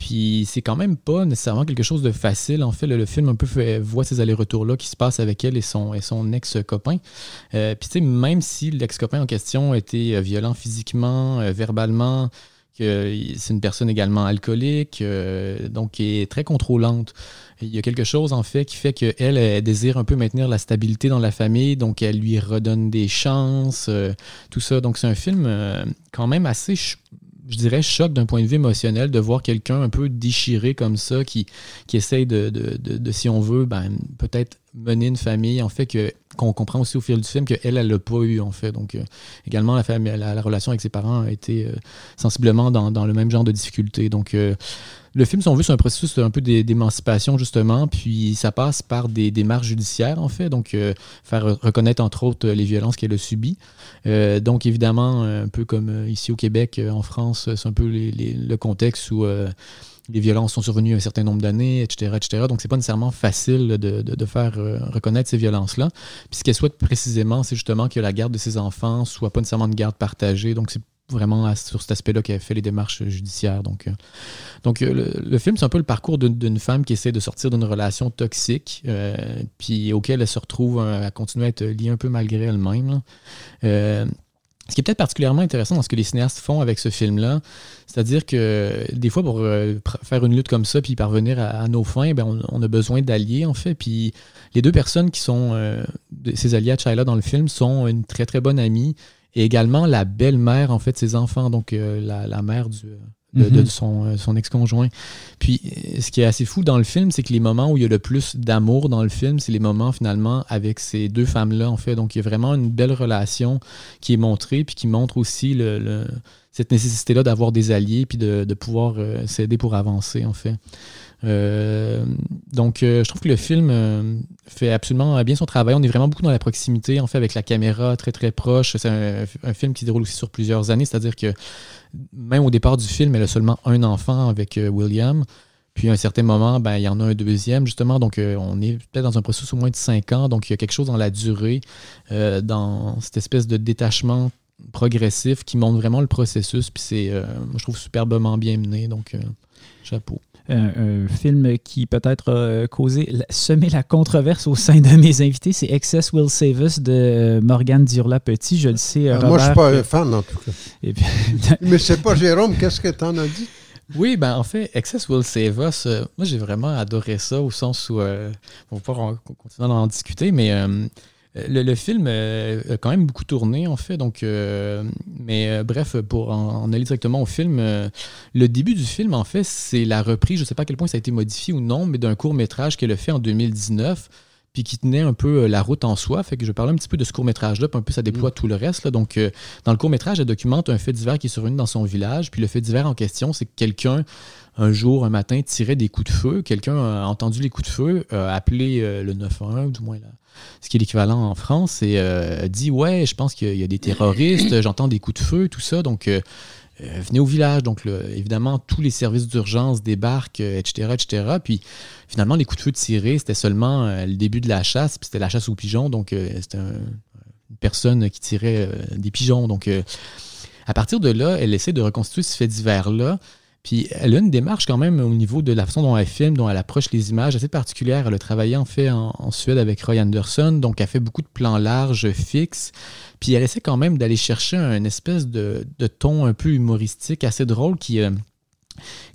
puis c'est quand même pas nécessairement quelque chose de facile. En fait, le, film un peu voit ces allers-retours-là qui se passent avec elle et son, ex-copain. puis tu sais, même si l'ex-copain en question était violent physiquement, verbalement, que c'est une personne également alcoolique, euh, donc qui est très contrôlante. il y a quelque chose en fait qui fait qu'elle elle désire un peu maintenir la stabilité dans la famille, donc elle lui redonne des chances, euh, tout ça. Donc c'est un film euh, quand même assez, je dirais, choc d'un point de vue émotionnel de voir quelqu'un un peu déchiré comme ça, qui, qui essaye de, de, de, si on veut, ben, peut-être mener une famille, en fait, que, qu'on comprend aussi au fil du film qu'elle, elle l'a pas eu, en fait. Donc, euh, également, la, famille, la, relation avec ses parents a été euh, sensiblement dans, dans, le même genre de difficultés. Donc, euh, le film, si on veut, c'est un processus un peu d'émancipation, justement, puis ça passe par des démarches judiciaires, en fait, donc faire reconnaître, entre autres, les violences qu'elle a subies. donc, évidemment, un peu comme ici au Québec, en France, c'est un peu le contexte où les violences sont survenues un certain nombre d'années, etc., etc. Donc, c'est pas nécessairement facile de, faire euh, reconnaître ces violences-là. Puis, ce qu'elle souhaite précisément, c'est justement que la garde de ses enfants soit pas nécessairement une garde partagée. Donc, c'est vraiment sur cet aspect-là qu'elle fait les démarches judiciaires. Donc, euh, donc euh, le, film, c'est un peu le parcours d'une femme qui essaie de sortir d'une relation toxique, puis auquel elle se retrouve à continuer à être liée un peu malgré elle-même. Ce qui est peut-être particulièrement intéressant dans ce que les cinéastes font avec ce film-là, c'est-à-dire que des fois, pour euh, faire une lutte comme ça, puis parvenir à, nos fins, ben, on, a besoin d'alliés, en fait. Puis les deux personnes qui sont euh, ces alliés à Chayla dans le film sont une très, très bonne amie et également la belle-mère, en fait, de ses enfants, donc euh, la, mère du, de, de son, son ex-conjoint. Puis, ce qui est assez fou dans le film, c'est que les moments où il y a le plus d'amour dans le film, c'est les moments finalement avec ces deux femmes-là, en fait. Donc, il y a vraiment une belle relation qui est montrée, puis qui montre aussi le, cette nécessité-là d'avoir des alliés, puis de, de pouvoir s'aider pour avancer, en fait. Euh, donc, euh, je trouve que le film euh, fait absolument bien son travail. On est vraiment beaucoup dans la proximité, en fait, avec la caméra très très proche. C'est un, film qui se déroule aussi sur plusieurs années, c'est-à-dire que même au départ du film, elle a seulement un enfant avec William. Puis à un certain moment, ben, il y en a un deuxième, justement. Donc, on est peut-être dans un processus au moins de cinq ans. Donc, il y a quelque chose dans la durée, dans cette espèce de détachement progressif qui montre vraiment le processus. Puis c'est, je trouve, superbement bien mené. Donc, chapeau un, film qui peut-être a causé, semé la controverse au sein de mes invités, c'est Excess Will Save Us de Morgane Durla-Petit. Je le sais, euh, Moi, je ne suis pas un fan, en tout cas. Et puis... Mais c'est pas Jérôme, qu'est-ce que tu en as dit? Oui, ben en fait, Excess Will Save Us, euh, moi j'ai vraiment adoré ça au sens où, euh, on va pas continuer à en discuter, mais le, film a quand même beaucoup tourné, en fait. Donc, euh, mais euh, bref, pour en, aller directement au film, euh, le début du film, en fait, c'est la reprise, je ne sais pas à quel point ça a été modifié ou non, mais d'un court-métrage qu'elle a fait en 2019 puis qui tenait un peu la route en soi. Fait que je parlais un petit peu de ce court-métrage-là, puis un peu ça déploie mm. tout le reste. Là. Donc, dans le court-métrage, elle documente un fait divers qui est survenu dans son village. Puis le fait divers en question, c'est que quelqu'un, un jour, un matin, tirait des coups de feu. Quelqu'un a entendu les coups de feu, a appelé le 911, du moins là ce qui est l'équivalent en France, et euh, dit Ouais, je pense qu'il y, a des terroristes, j'entends des coups de feu, tout ça. Donc, euh, euh, venez au village. Donc, évidemment, tous les services d'urgence débarquent, etc., etc. Puis, finalement, les coups de feu tirés, c'était seulement le début de la chasse, puis c'était la chasse aux pigeons. Donc, c'était une personne qui tirait des pigeons. Donc, à partir de là, elle essaie de reconstituer ce fait divers-là. Puis elle a une démarche quand même au niveau de la façon dont elle filme, dont elle approche les images assez particulière. Elle a travaillé en fait en, Suède avec Roy Anderson, donc elle fait beaucoup de plans larges, fixes. Puis elle essaie quand même d'aller chercher un espèce de, ton un peu humoristique, assez drôle, qui euh,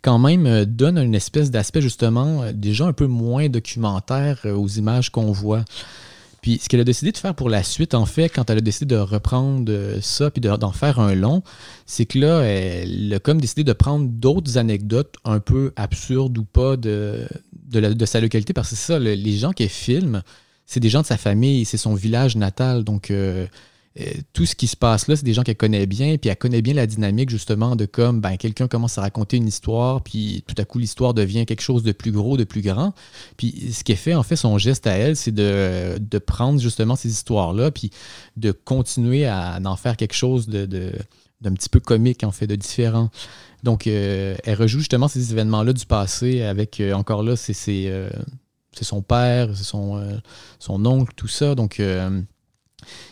quand même euh, donne une espèce d'aspect justement euh, déjà un peu moins documentaire aux images qu'on voit. Puis ce qu'elle a décidé de faire pour la suite, en fait, quand elle a décidé de reprendre ça puis d'en faire un long, c'est que là, elle a comme décidé de prendre d'autres anecdotes un peu absurdes ou pas de, de, sa localité, parce que c'est ça, les gens qui filment, c'est des gens de sa famille, c'est son village natal. Donc, tout ce qui se passe là, c'est des gens qu'elle connaît bien, puis elle connaît bien la dynamique justement de comme ben, quelqu'un commence à raconter une histoire, puis tout à coup l'histoire devient quelque chose de plus gros, de plus grand. Puis ce est fait, en fait, son geste à elle, c'est de, prendre justement ces histoires-là, puis de continuer à en faire quelque chose de, d'un petit peu comique, en fait, de différent. Donc, euh, elle rejoue justement ces événements-là du passé avec, euh, encore là, c'est, c'est, son père, c'est son, son oncle, tout ça. Donc,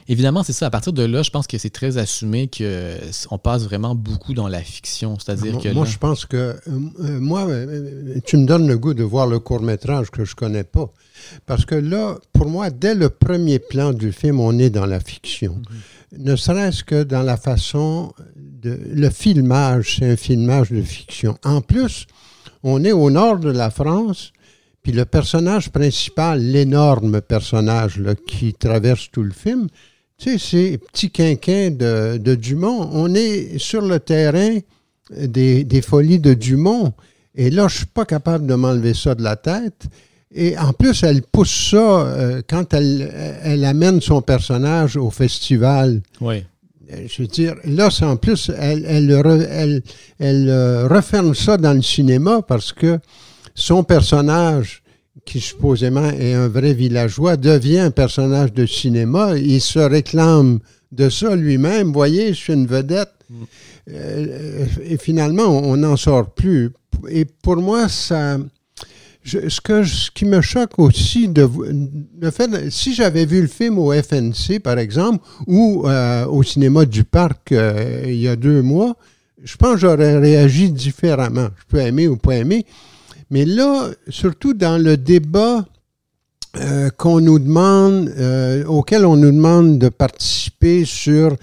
Évidemment, c'est ça. À partir de là, je pense que c'est très assumé qu'on passe vraiment beaucoup dans la fiction. C'est-à-dire moi, que. Moi, je pense que. Euh, euh, moi, euh, tu me donnes le goût de voir le court-métrage que je ne connais pas. Parce que là, pour moi, dès le premier plan du film, on est dans la fiction. Mm-hmm. Ne serait-ce que dans la façon. De, le filmage, c'est un filmage de fiction. En plus, on est au nord de la France puis le personnage principal, l'énorme personnage qui traverse tout le film, tu sais, c'est Petit Quinquin de, Dumont. On est sur le terrain des, folies de Dumont. Et là, je ne suis pas capable de m'enlever ça de la tête. Et en plus, elle pousse ça euh, quand elle, elle amène son personnage au festival. Oui. Euh, je veux dire, là, c'est en plus, elle, elle, elle, euh, referme ça dans le cinéma parce que son personnage, qui supposément est un vrai villageois, devient un personnage de cinéma. Il se réclame de ça lui-même. Voyez, je suis une vedette. Euh, et finalement, on n'en sort plus. Et pour moi, ça. ce qui me choque aussi, de, le fait, si j'avais vu le film au FNC, par exemple, ou euh, au cinéma du Parc euh, il y a deux mois, je pense que j'aurais réagi différemment. Je peux aimer ou pas aimer, mais là, surtout dans le débat euh, qu'on nous demande, euh, auquel on nous demande de participer sur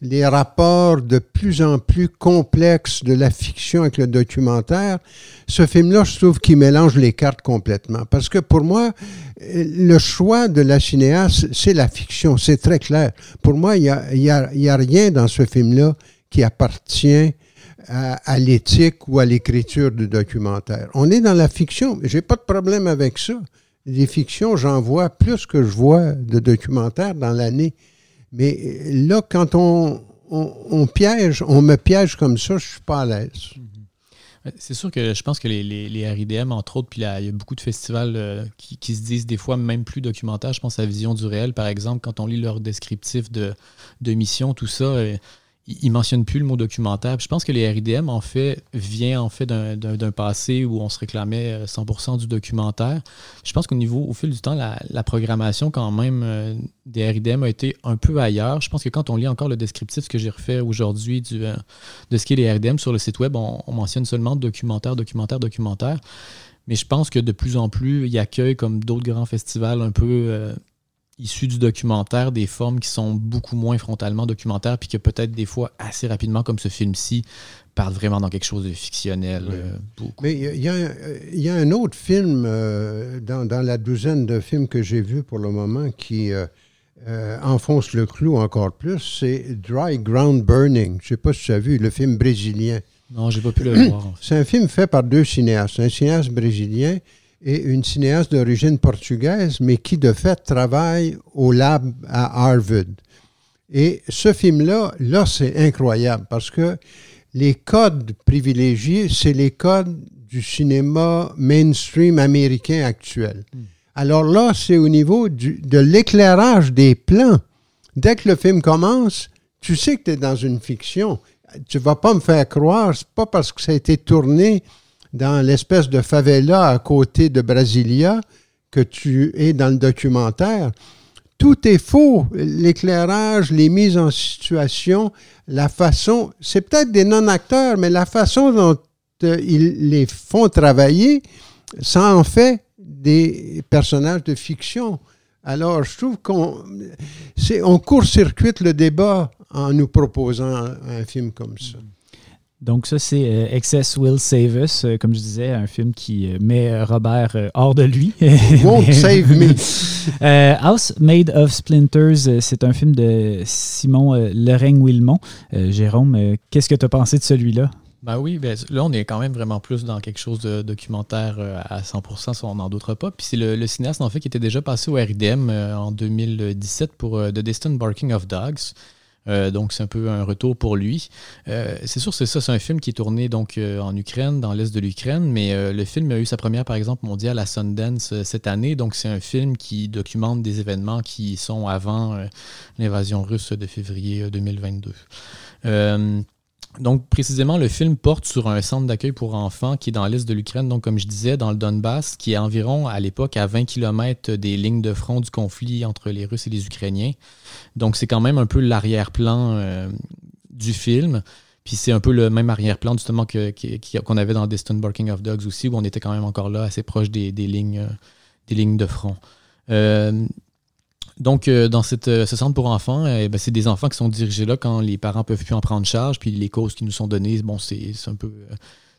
les rapports de plus en plus complexes de la fiction avec le documentaire, ce film-là, je trouve qu'il mélange les cartes complètement. Parce que pour moi, le choix de la cinéaste, c'est la fiction, c'est très clair. Pour moi, il n'y y a rien dans ce film-là qui appartient à, l'éthique ou à l'écriture du documentaire. On est dans la fiction. J'ai pas de problème avec ça. Les fictions, j'en vois plus que je vois de documentaires dans l'année. Mais là, quand on, piège, on me piège comme ça, je suis pas à l'aise. C'est sûr que je pense que les, RIDM, entre autres, puis il y a beaucoup de festivals euh, qui, se disent des fois même plus documentaires. Je pense à Vision du réel, par exemple, quand on lit leur descriptif de, de mission, tout ça. Euh, il ne mentionne plus le mot documentaire. je pense que les RIDM, en fait, vient en fait d'un passé où on se réclamait 100% euh, du documentaire. Je pense qu'au niveau, au fil du temps, la, programmation quand même euh, des RIDM a été un peu ailleurs. Je pense que quand on lit encore le descriptif que j'ai refait aujourd'hui euh, de ce qu'est les RIDM sur le site web, on, on mentionne seulement documentaire, documentaire, documentaire. Mais je pense que de plus en plus, il accueille comme d'autres grands festivals un peu issus du documentaire, des formes qui sont beaucoup moins frontalement documentaires, puis que peut-être des fois, assez rapidement, comme ce film-ci, parle vraiment dans quelque chose de fictionnel. Euh, Mais il y, a un autre film euh, dans, la douzaine de films que j'ai vus pour le moment qui euh, enfonce le clou encore plus, c'est Dry Ground Burning. Je ne sais pas si tu as vu le film brésilien. Non, j'ai pas pu le voir. C'est un film fait par deux cinéastes. Un cinéaste brésilien et une cinéaste d'origine portugaise, mais qui de fait travaille au lab à Harvard. Et ce film-là, là, c'est incroyable parce que les codes privilégiés, c'est les codes du cinéma mainstream américain actuel. Hmm. Alors là, c'est au niveau de l'éclairage des plans. Dès que le film commence, tu sais que tu es dans une fiction. Tu vas pas me faire croire, c'est pas parce que ça a été tourné dans l'espèce de favela à côté de Brasilia que tu es dans le documentaire. Tout est faux. L'éclairage, les mises en situation, la façon, c'est peut-être des non-acteurs, mais la façon dont euh, ils les font travailler, ça en fait des personnages de fiction. Alors, je trouve qu'on on court-circuite le débat en nous proposant un film comme ça. Donc ça, c'est euh, Excess Will Save Us, euh, comme je disais, un film qui euh, met Robert hors de lui. Won't save me. House Made of Splinters, c'est un film de Simon Lorraine-Wilmont. Jérôme, qu'est-ce que tu as pensé de celui-là? Ben oui, ben, là, on est quand même vraiment plus dans quelque chose de documentaire à 100%, si on n'en doutera pas. Puis c'est le, cinéaste, en fait, qui était déjà passé au RIDM en 2017 pour The Distant Barking of Dogs. Euh, donc, c'est un peu un retour pour lui. Euh, c'est sûr, c'est ça. C'est un film qui est tourné donc euh, en Ukraine, dans l'est de l'Ukraine, mais le film a eu sa première, par exemple, mondiale à Sundance cette année. Donc, c'est un film qui documente des événements qui sont avant l'invasion russe de février 2022. Donc, précisément, le film porte sur un centre d'accueil pour enfants qui est dans l'est de l'Ukraine, donc comme je disais, dans le Donbass, qui est environ à l'époque à 20 km des lignes de front du conflit entre les Russes et les Ukrainiens. Donc, c'est quand même un peu l'arrière-plan euh, du film. Puis c'est un peu le même arrière-plan justement qu'on avait dans Distant Barking of Dogs aussi, où on était quand même encore là, assez proche des, lignes, euh, des lignes de front. Euh, donc, euh, dans cette, euh, ce centre pour enfants, euh, ben, c'est des enfants qui sont dirigés là quand les parents ne peuvent plus en prendre charge. Puis les causes qui nous sont données, bon, c'est un peu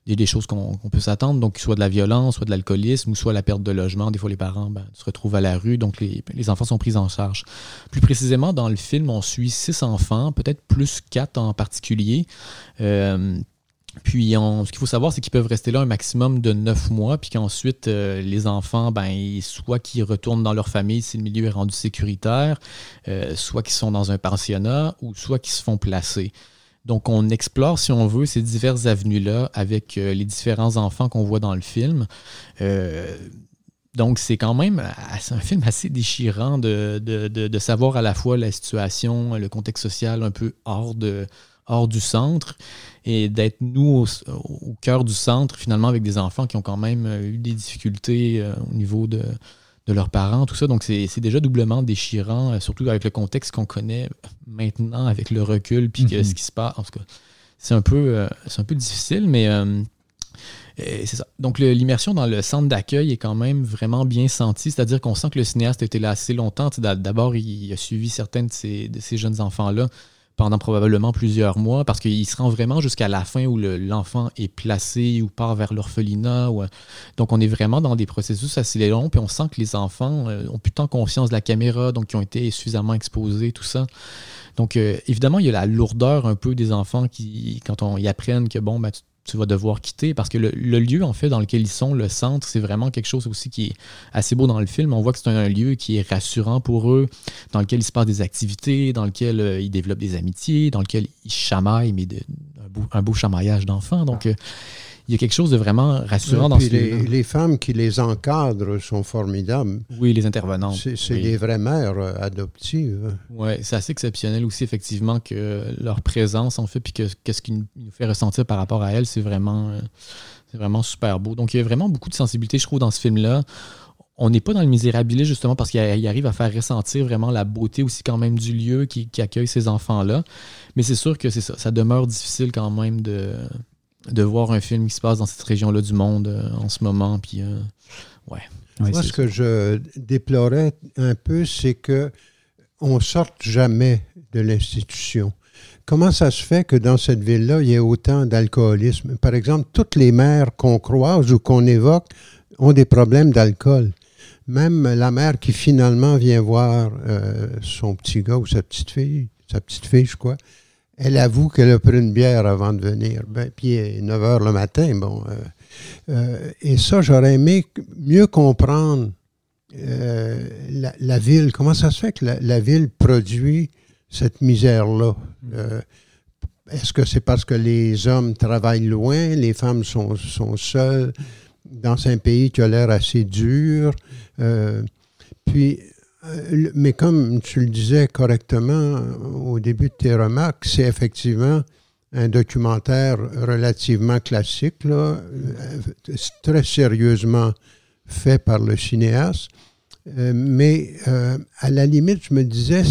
des, choses qu'on peut s'attendre. Donc, soit de la violence, soit de l'alcoolisme, ou soit la perte de logement. Des fois, les parents ben, se retrouvent à la rue, donc les, les, enfants sont pris en charge. Plus précisément, dans le film, on suit six enfants, peut-être plus quatre en particulier. Puis, ce qu'il faut savoir, c'est qu'ils peuvent rester là un maximum de neuf mois, puis qu'ensuite, euh, les enfants, ben, soit qu'ils retournent dans leur famille si le milieu est rendu sécuritaire, euh, soit qu'ils sont dans un pensionnat, ou soit qu'ils se font placer. Donc, on explore, si on veut, ces diverses avenues-là avec euh, les différents enfants qu'on voit dans le film. donc, c'est quand même un film assez déchirant de, de, savoir à la fois la situation, le contexte social un peu hors de hors du centre et d'être nous au, cœur du centre finalement avec des enfants qui ont quand même euh, eu des difficultés euh, au niveau de, leurs parents, tout ça. Donc c'est déjà doublement déchirant, euh, surtout avec le contexte qu'on connaît maintenant avec le recul puis que mm-hmm. ce qui se passe. En tout cas, c'est un, peu, un peu difficile, mais c'est ça. Donc, l'immersion dans le centre d'accueil est quand même vraiment bien sentie, c'est-à-dire qu'on sent que le cinéaste était là assez longtemps. D'abord, il a suivi certains de ces, de ces jeunes enfants-là pendant probablement plusieurs mois parce qu'il se rend vraiment jusqu'à la fin où l'enfant est placé ou part vers l'orphelinat. Ou, donc, on est vraiment dans des processus assez longs, puis on sent que les enfants euh, ont plus tant confiance de la caméra, donc ils ont été suffisamment exposés, tout ça. Donc, euh, évidemment, il y a la lourdeur un peu des enfants qui, quand on y apprennent que, bon, ben, tu, vas devoir quitter, parce que le, lieu, en fait, dans lequel ils sont, le centre, c'est vraiment quelque chose aussi qui est assez beau dans le film. On voit que c'est un, lieu qui est rassurant pour eux, dans lequel il se des activités, dans lequel euh, ils développent des amitiés, dans lequel ils chamaillent, mais de, un, beau, un beau chamaillage d'enfants. Donc, euh, il y a quelque chose de vraiment rassurant dans ce les, les femmes qui les encadrent sont formidables. Oui, les intervenantes. C'est des vraies mères euh, adoptives. Oui, c'est assez exceptionnel aussi, effectivement, que leur présence, en fait, puis que qu'est-ce qui nous fait ressentir par rapport à elles, c'est vraiment, euh, c'est vraiment super beau. Donc, il y a vraiment beaucoup de sensibilité, je trouve, dans ce film-là. On n'est pas dans le misérabilisme, justement, parce qu'il arrive à faire ressentir vraiment la beauté aussi, quand même, du lieu qui, qui accueille ces enfants-là. Mais c'est sûr que c'est ça. Ça demeure difficile, quand même, de de voir un film qui se passe dans cette région-là du monde euh, en ce moment. Puis, euh, ouais. Moi, ce que je déplorais un peu, c'est que on sorte jamais de l'institution. Comment ça se fait que dans cette ville-là, il y ait autant d'alcoolisme? Par exemple, toutes les mères qu'on croise ou qu'on évoque ont des problèmes d'alcool. Même la mère qui finalement vient voir euh, son petit gars ou sa petite fille, sa petite fille, je crois, elle avoue qu'elle a pris une bière avant de venir. Ben, puis 9 h le matin, bon. Euh, euh, et ça, j'aurais aimé mieux comprendre euh, la, ville. Comment ça se fait que la, ville produit cette misère-là? Est-ce que c'est parce que les hommes travaillent loin, les femmes sont, sont seules dans un pays qui a l'air assez dur? puis, mais comme tu le disais correctement euh, au début de tes remarques, c'est effectivement un documentaire relativement classique, là, euh, très sérieusement fait par le cinéaste. mais à la limite, je me disais,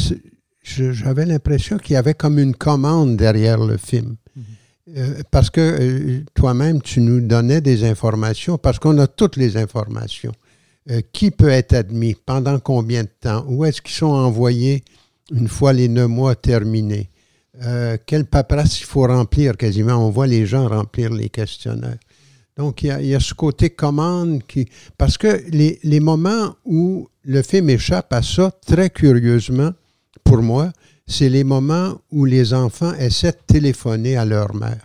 j'avais l'impression qu'il y avait comme une commande derrière le film. Mm-hmm. parce que toi-même, tu nous donnais des informations, parce qu'on a toutes les informations. Euh, qui peut être admis, pendant combien de temps, où est-ce qu'ils sont envoyés une fois les neuf mois terminés, euh, quelle paperasse il faut remplir quasiment? On voit les gens remplir les questionnaires. Donc, il y a, ce côté commande qui. Parce que les, les, moments où le film échappe à ça, très curieusement, pour moi, c'est les moments où les enfants essaient de téléphoner à leur mère.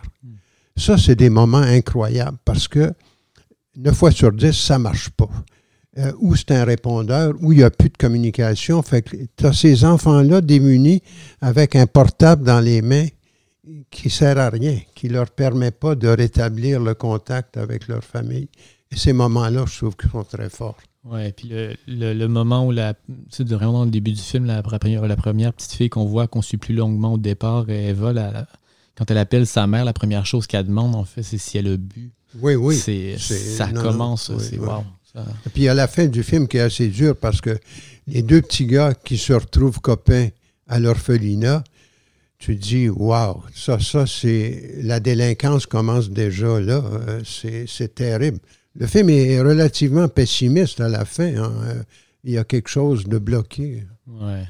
Ça, c'est des moments incroyables parce que neuf fois sur dix, ça ne marche pas. Euh, où c'est un répondeur, où il n'y a plus de communication. Fait que tu as ces enfants-là démunis avec un portable dans les mains qui ne sert à rien, qui ne leur permet pas de rétablir le contact avec leur famille. Et ces moments-là, je trouve qu'ils sont très forts. Oui, puis le, moment où, la, c'est vraiment dans le début du film, la, première, la première petite fille qu'on voit qu'on suit plus longuement au départ, Eva, la, quand elle appelle sa mère, la première chose qu'elle demande, en fait, c'est si elle a bu. Oui, oui. C'est, ça commence, c'est wow. Et puis à la fin du film qui est assez dur parce que les deux petits gars qui se retrouvent copains à l'orphelinat, tu dis, waouh, ça, ça, c'est. La délinquance commence déjà là. Euh, c'est terrible. Le film est relativement pessimiste à la fin. Hein. Il y a quelque chose de bloqué. Ouais.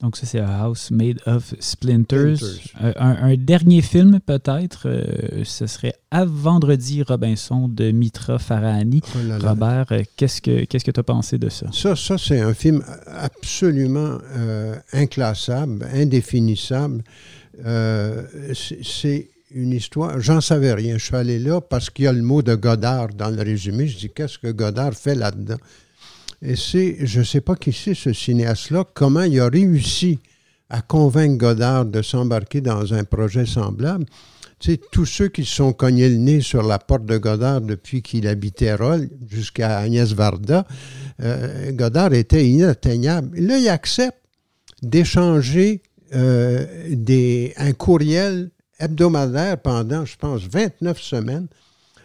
Donc, ça, c'est A House Made of Splinters. Euh, un, dernier film, peut-être, euh, ce serait À Vendredi Robinson de Mitra Farahani. Oh Robert, euh, qu'est-ce que qu'est-ce que tu as pensé de ça? Ça, ça c'est un film absolument inclassable, indéfinissable. c'est une histoire. J'en savais rien. Je suis allé là parce qu'il y a le mot de Godard dans le résumé. Je dis, qu'est-ce que Godard fait là-dedans? Et c'est, je ne sais pas qui c'est ce cinéaste-là, comment il a réussi à convaincre Godard de s'embarquer dans un projet semblable? Tu tous ceux qui se sont cognés le nez sur la porte de Godard depuis qu'il habitait Roll jusqu'à Agnès Varda, euh, Godard était inatteignable. Là, il accepte d'échanger euh, un courriel hebdomadaire pendant, je pense, 29 semaines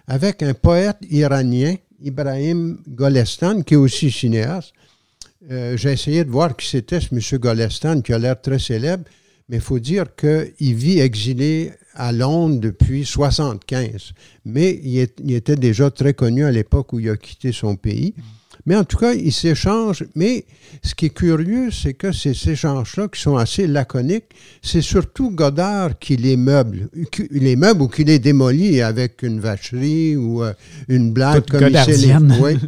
avec un poète iranien Ibrahim Golestan, qui est aussi cinéaste. Euh, j'ai essayé de voir qui c'était ce M. Golestan, qui a l'air très célèbre, mais il faut dire qu'il vit exilé à Londres depuis 1975. Mais il, était déjà très connu à l'époque où il a quitté son pays. Mais en tout cas, ils s'échangent. Mais ce qui est curieux, c'est que ces échanges-là, qui sont assez laconiques, c'est surtout Godard qui les meuble. Les meuble ou qui les démolit avec une vacherie ou euh, une blague comme il oui.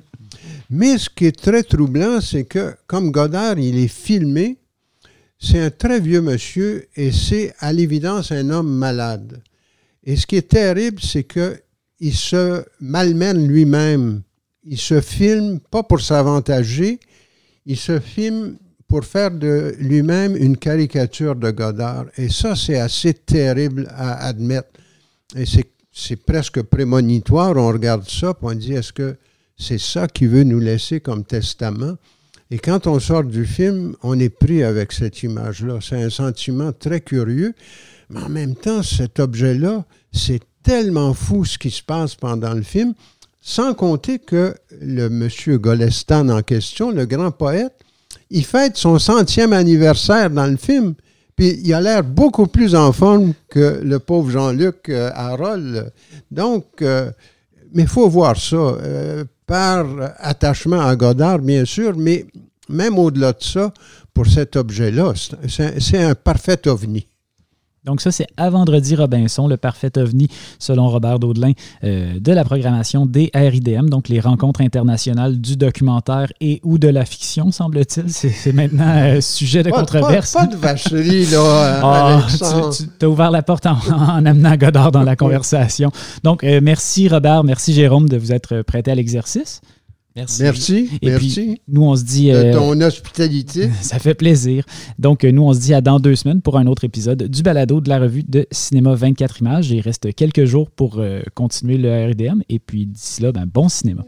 Mais ce qui est très troublant, c'est que comme Godard, il est filmé, c'est un très vieux monsieur et c'est à l'évidence un homme malade. Et ce qui est terrible, c'est qu'il se malmène lui-même. Il se filme pas pour s'avantager, il se filme pour faire de lui-même une caricature de Godard. Et ça, c'est assez terrible à admettre. Et c'est presque prémonitoire. On regarde ça, et on dit, est-ce que c'est ça qu'il veut nous laisser comme testament? Et quand on sort du film, on est pris avec cette image-là. C'est un sentiment très curieux. Mais en même temps, cet objet-là, c'est tellement fou ce qui se passe pendant le film, sans compter que le monsieur Golestan en question, le grand poète, il fête son centième anniversaire dans le film. Puis il a l'air beaucoup plus en forme que le pauvre Jean-Luc euh, Harold. Donc, euh, mais il faut voir ça. Euh, par attachement à Godard, bien sûr, mais même au-delà de ça, pour cet objet-là, c'est un parfait ovni. Donc ça, c'est à Vendredi Robinson, le parfait ovni, selon Robert Daudelin, euh, de la programmation des RIDM, donc les rencontres internationales du documentaire et ou de la fiction, semble-t-il. C'est maintenant un sujet de controverse. Pas, de vacherie, là, ah, Tu, as ouvert la porte en, amenant Godard dans la conversation. Donc, euh, merci Robert, merci Jérôme de vous être prêté à l'exercice. Merci. Merci. Et merci. nous, on se dit. De euh, ton hospitalité. Ça fait plaisir. Donc, nous, on se dit à dans deux semaines pour un autre épisode du balado de la revue de Cinéma 24 images. Il reste quelques jours pour euh, continuer le RDM. Et puis, d'ici là, ben, bon cinéma.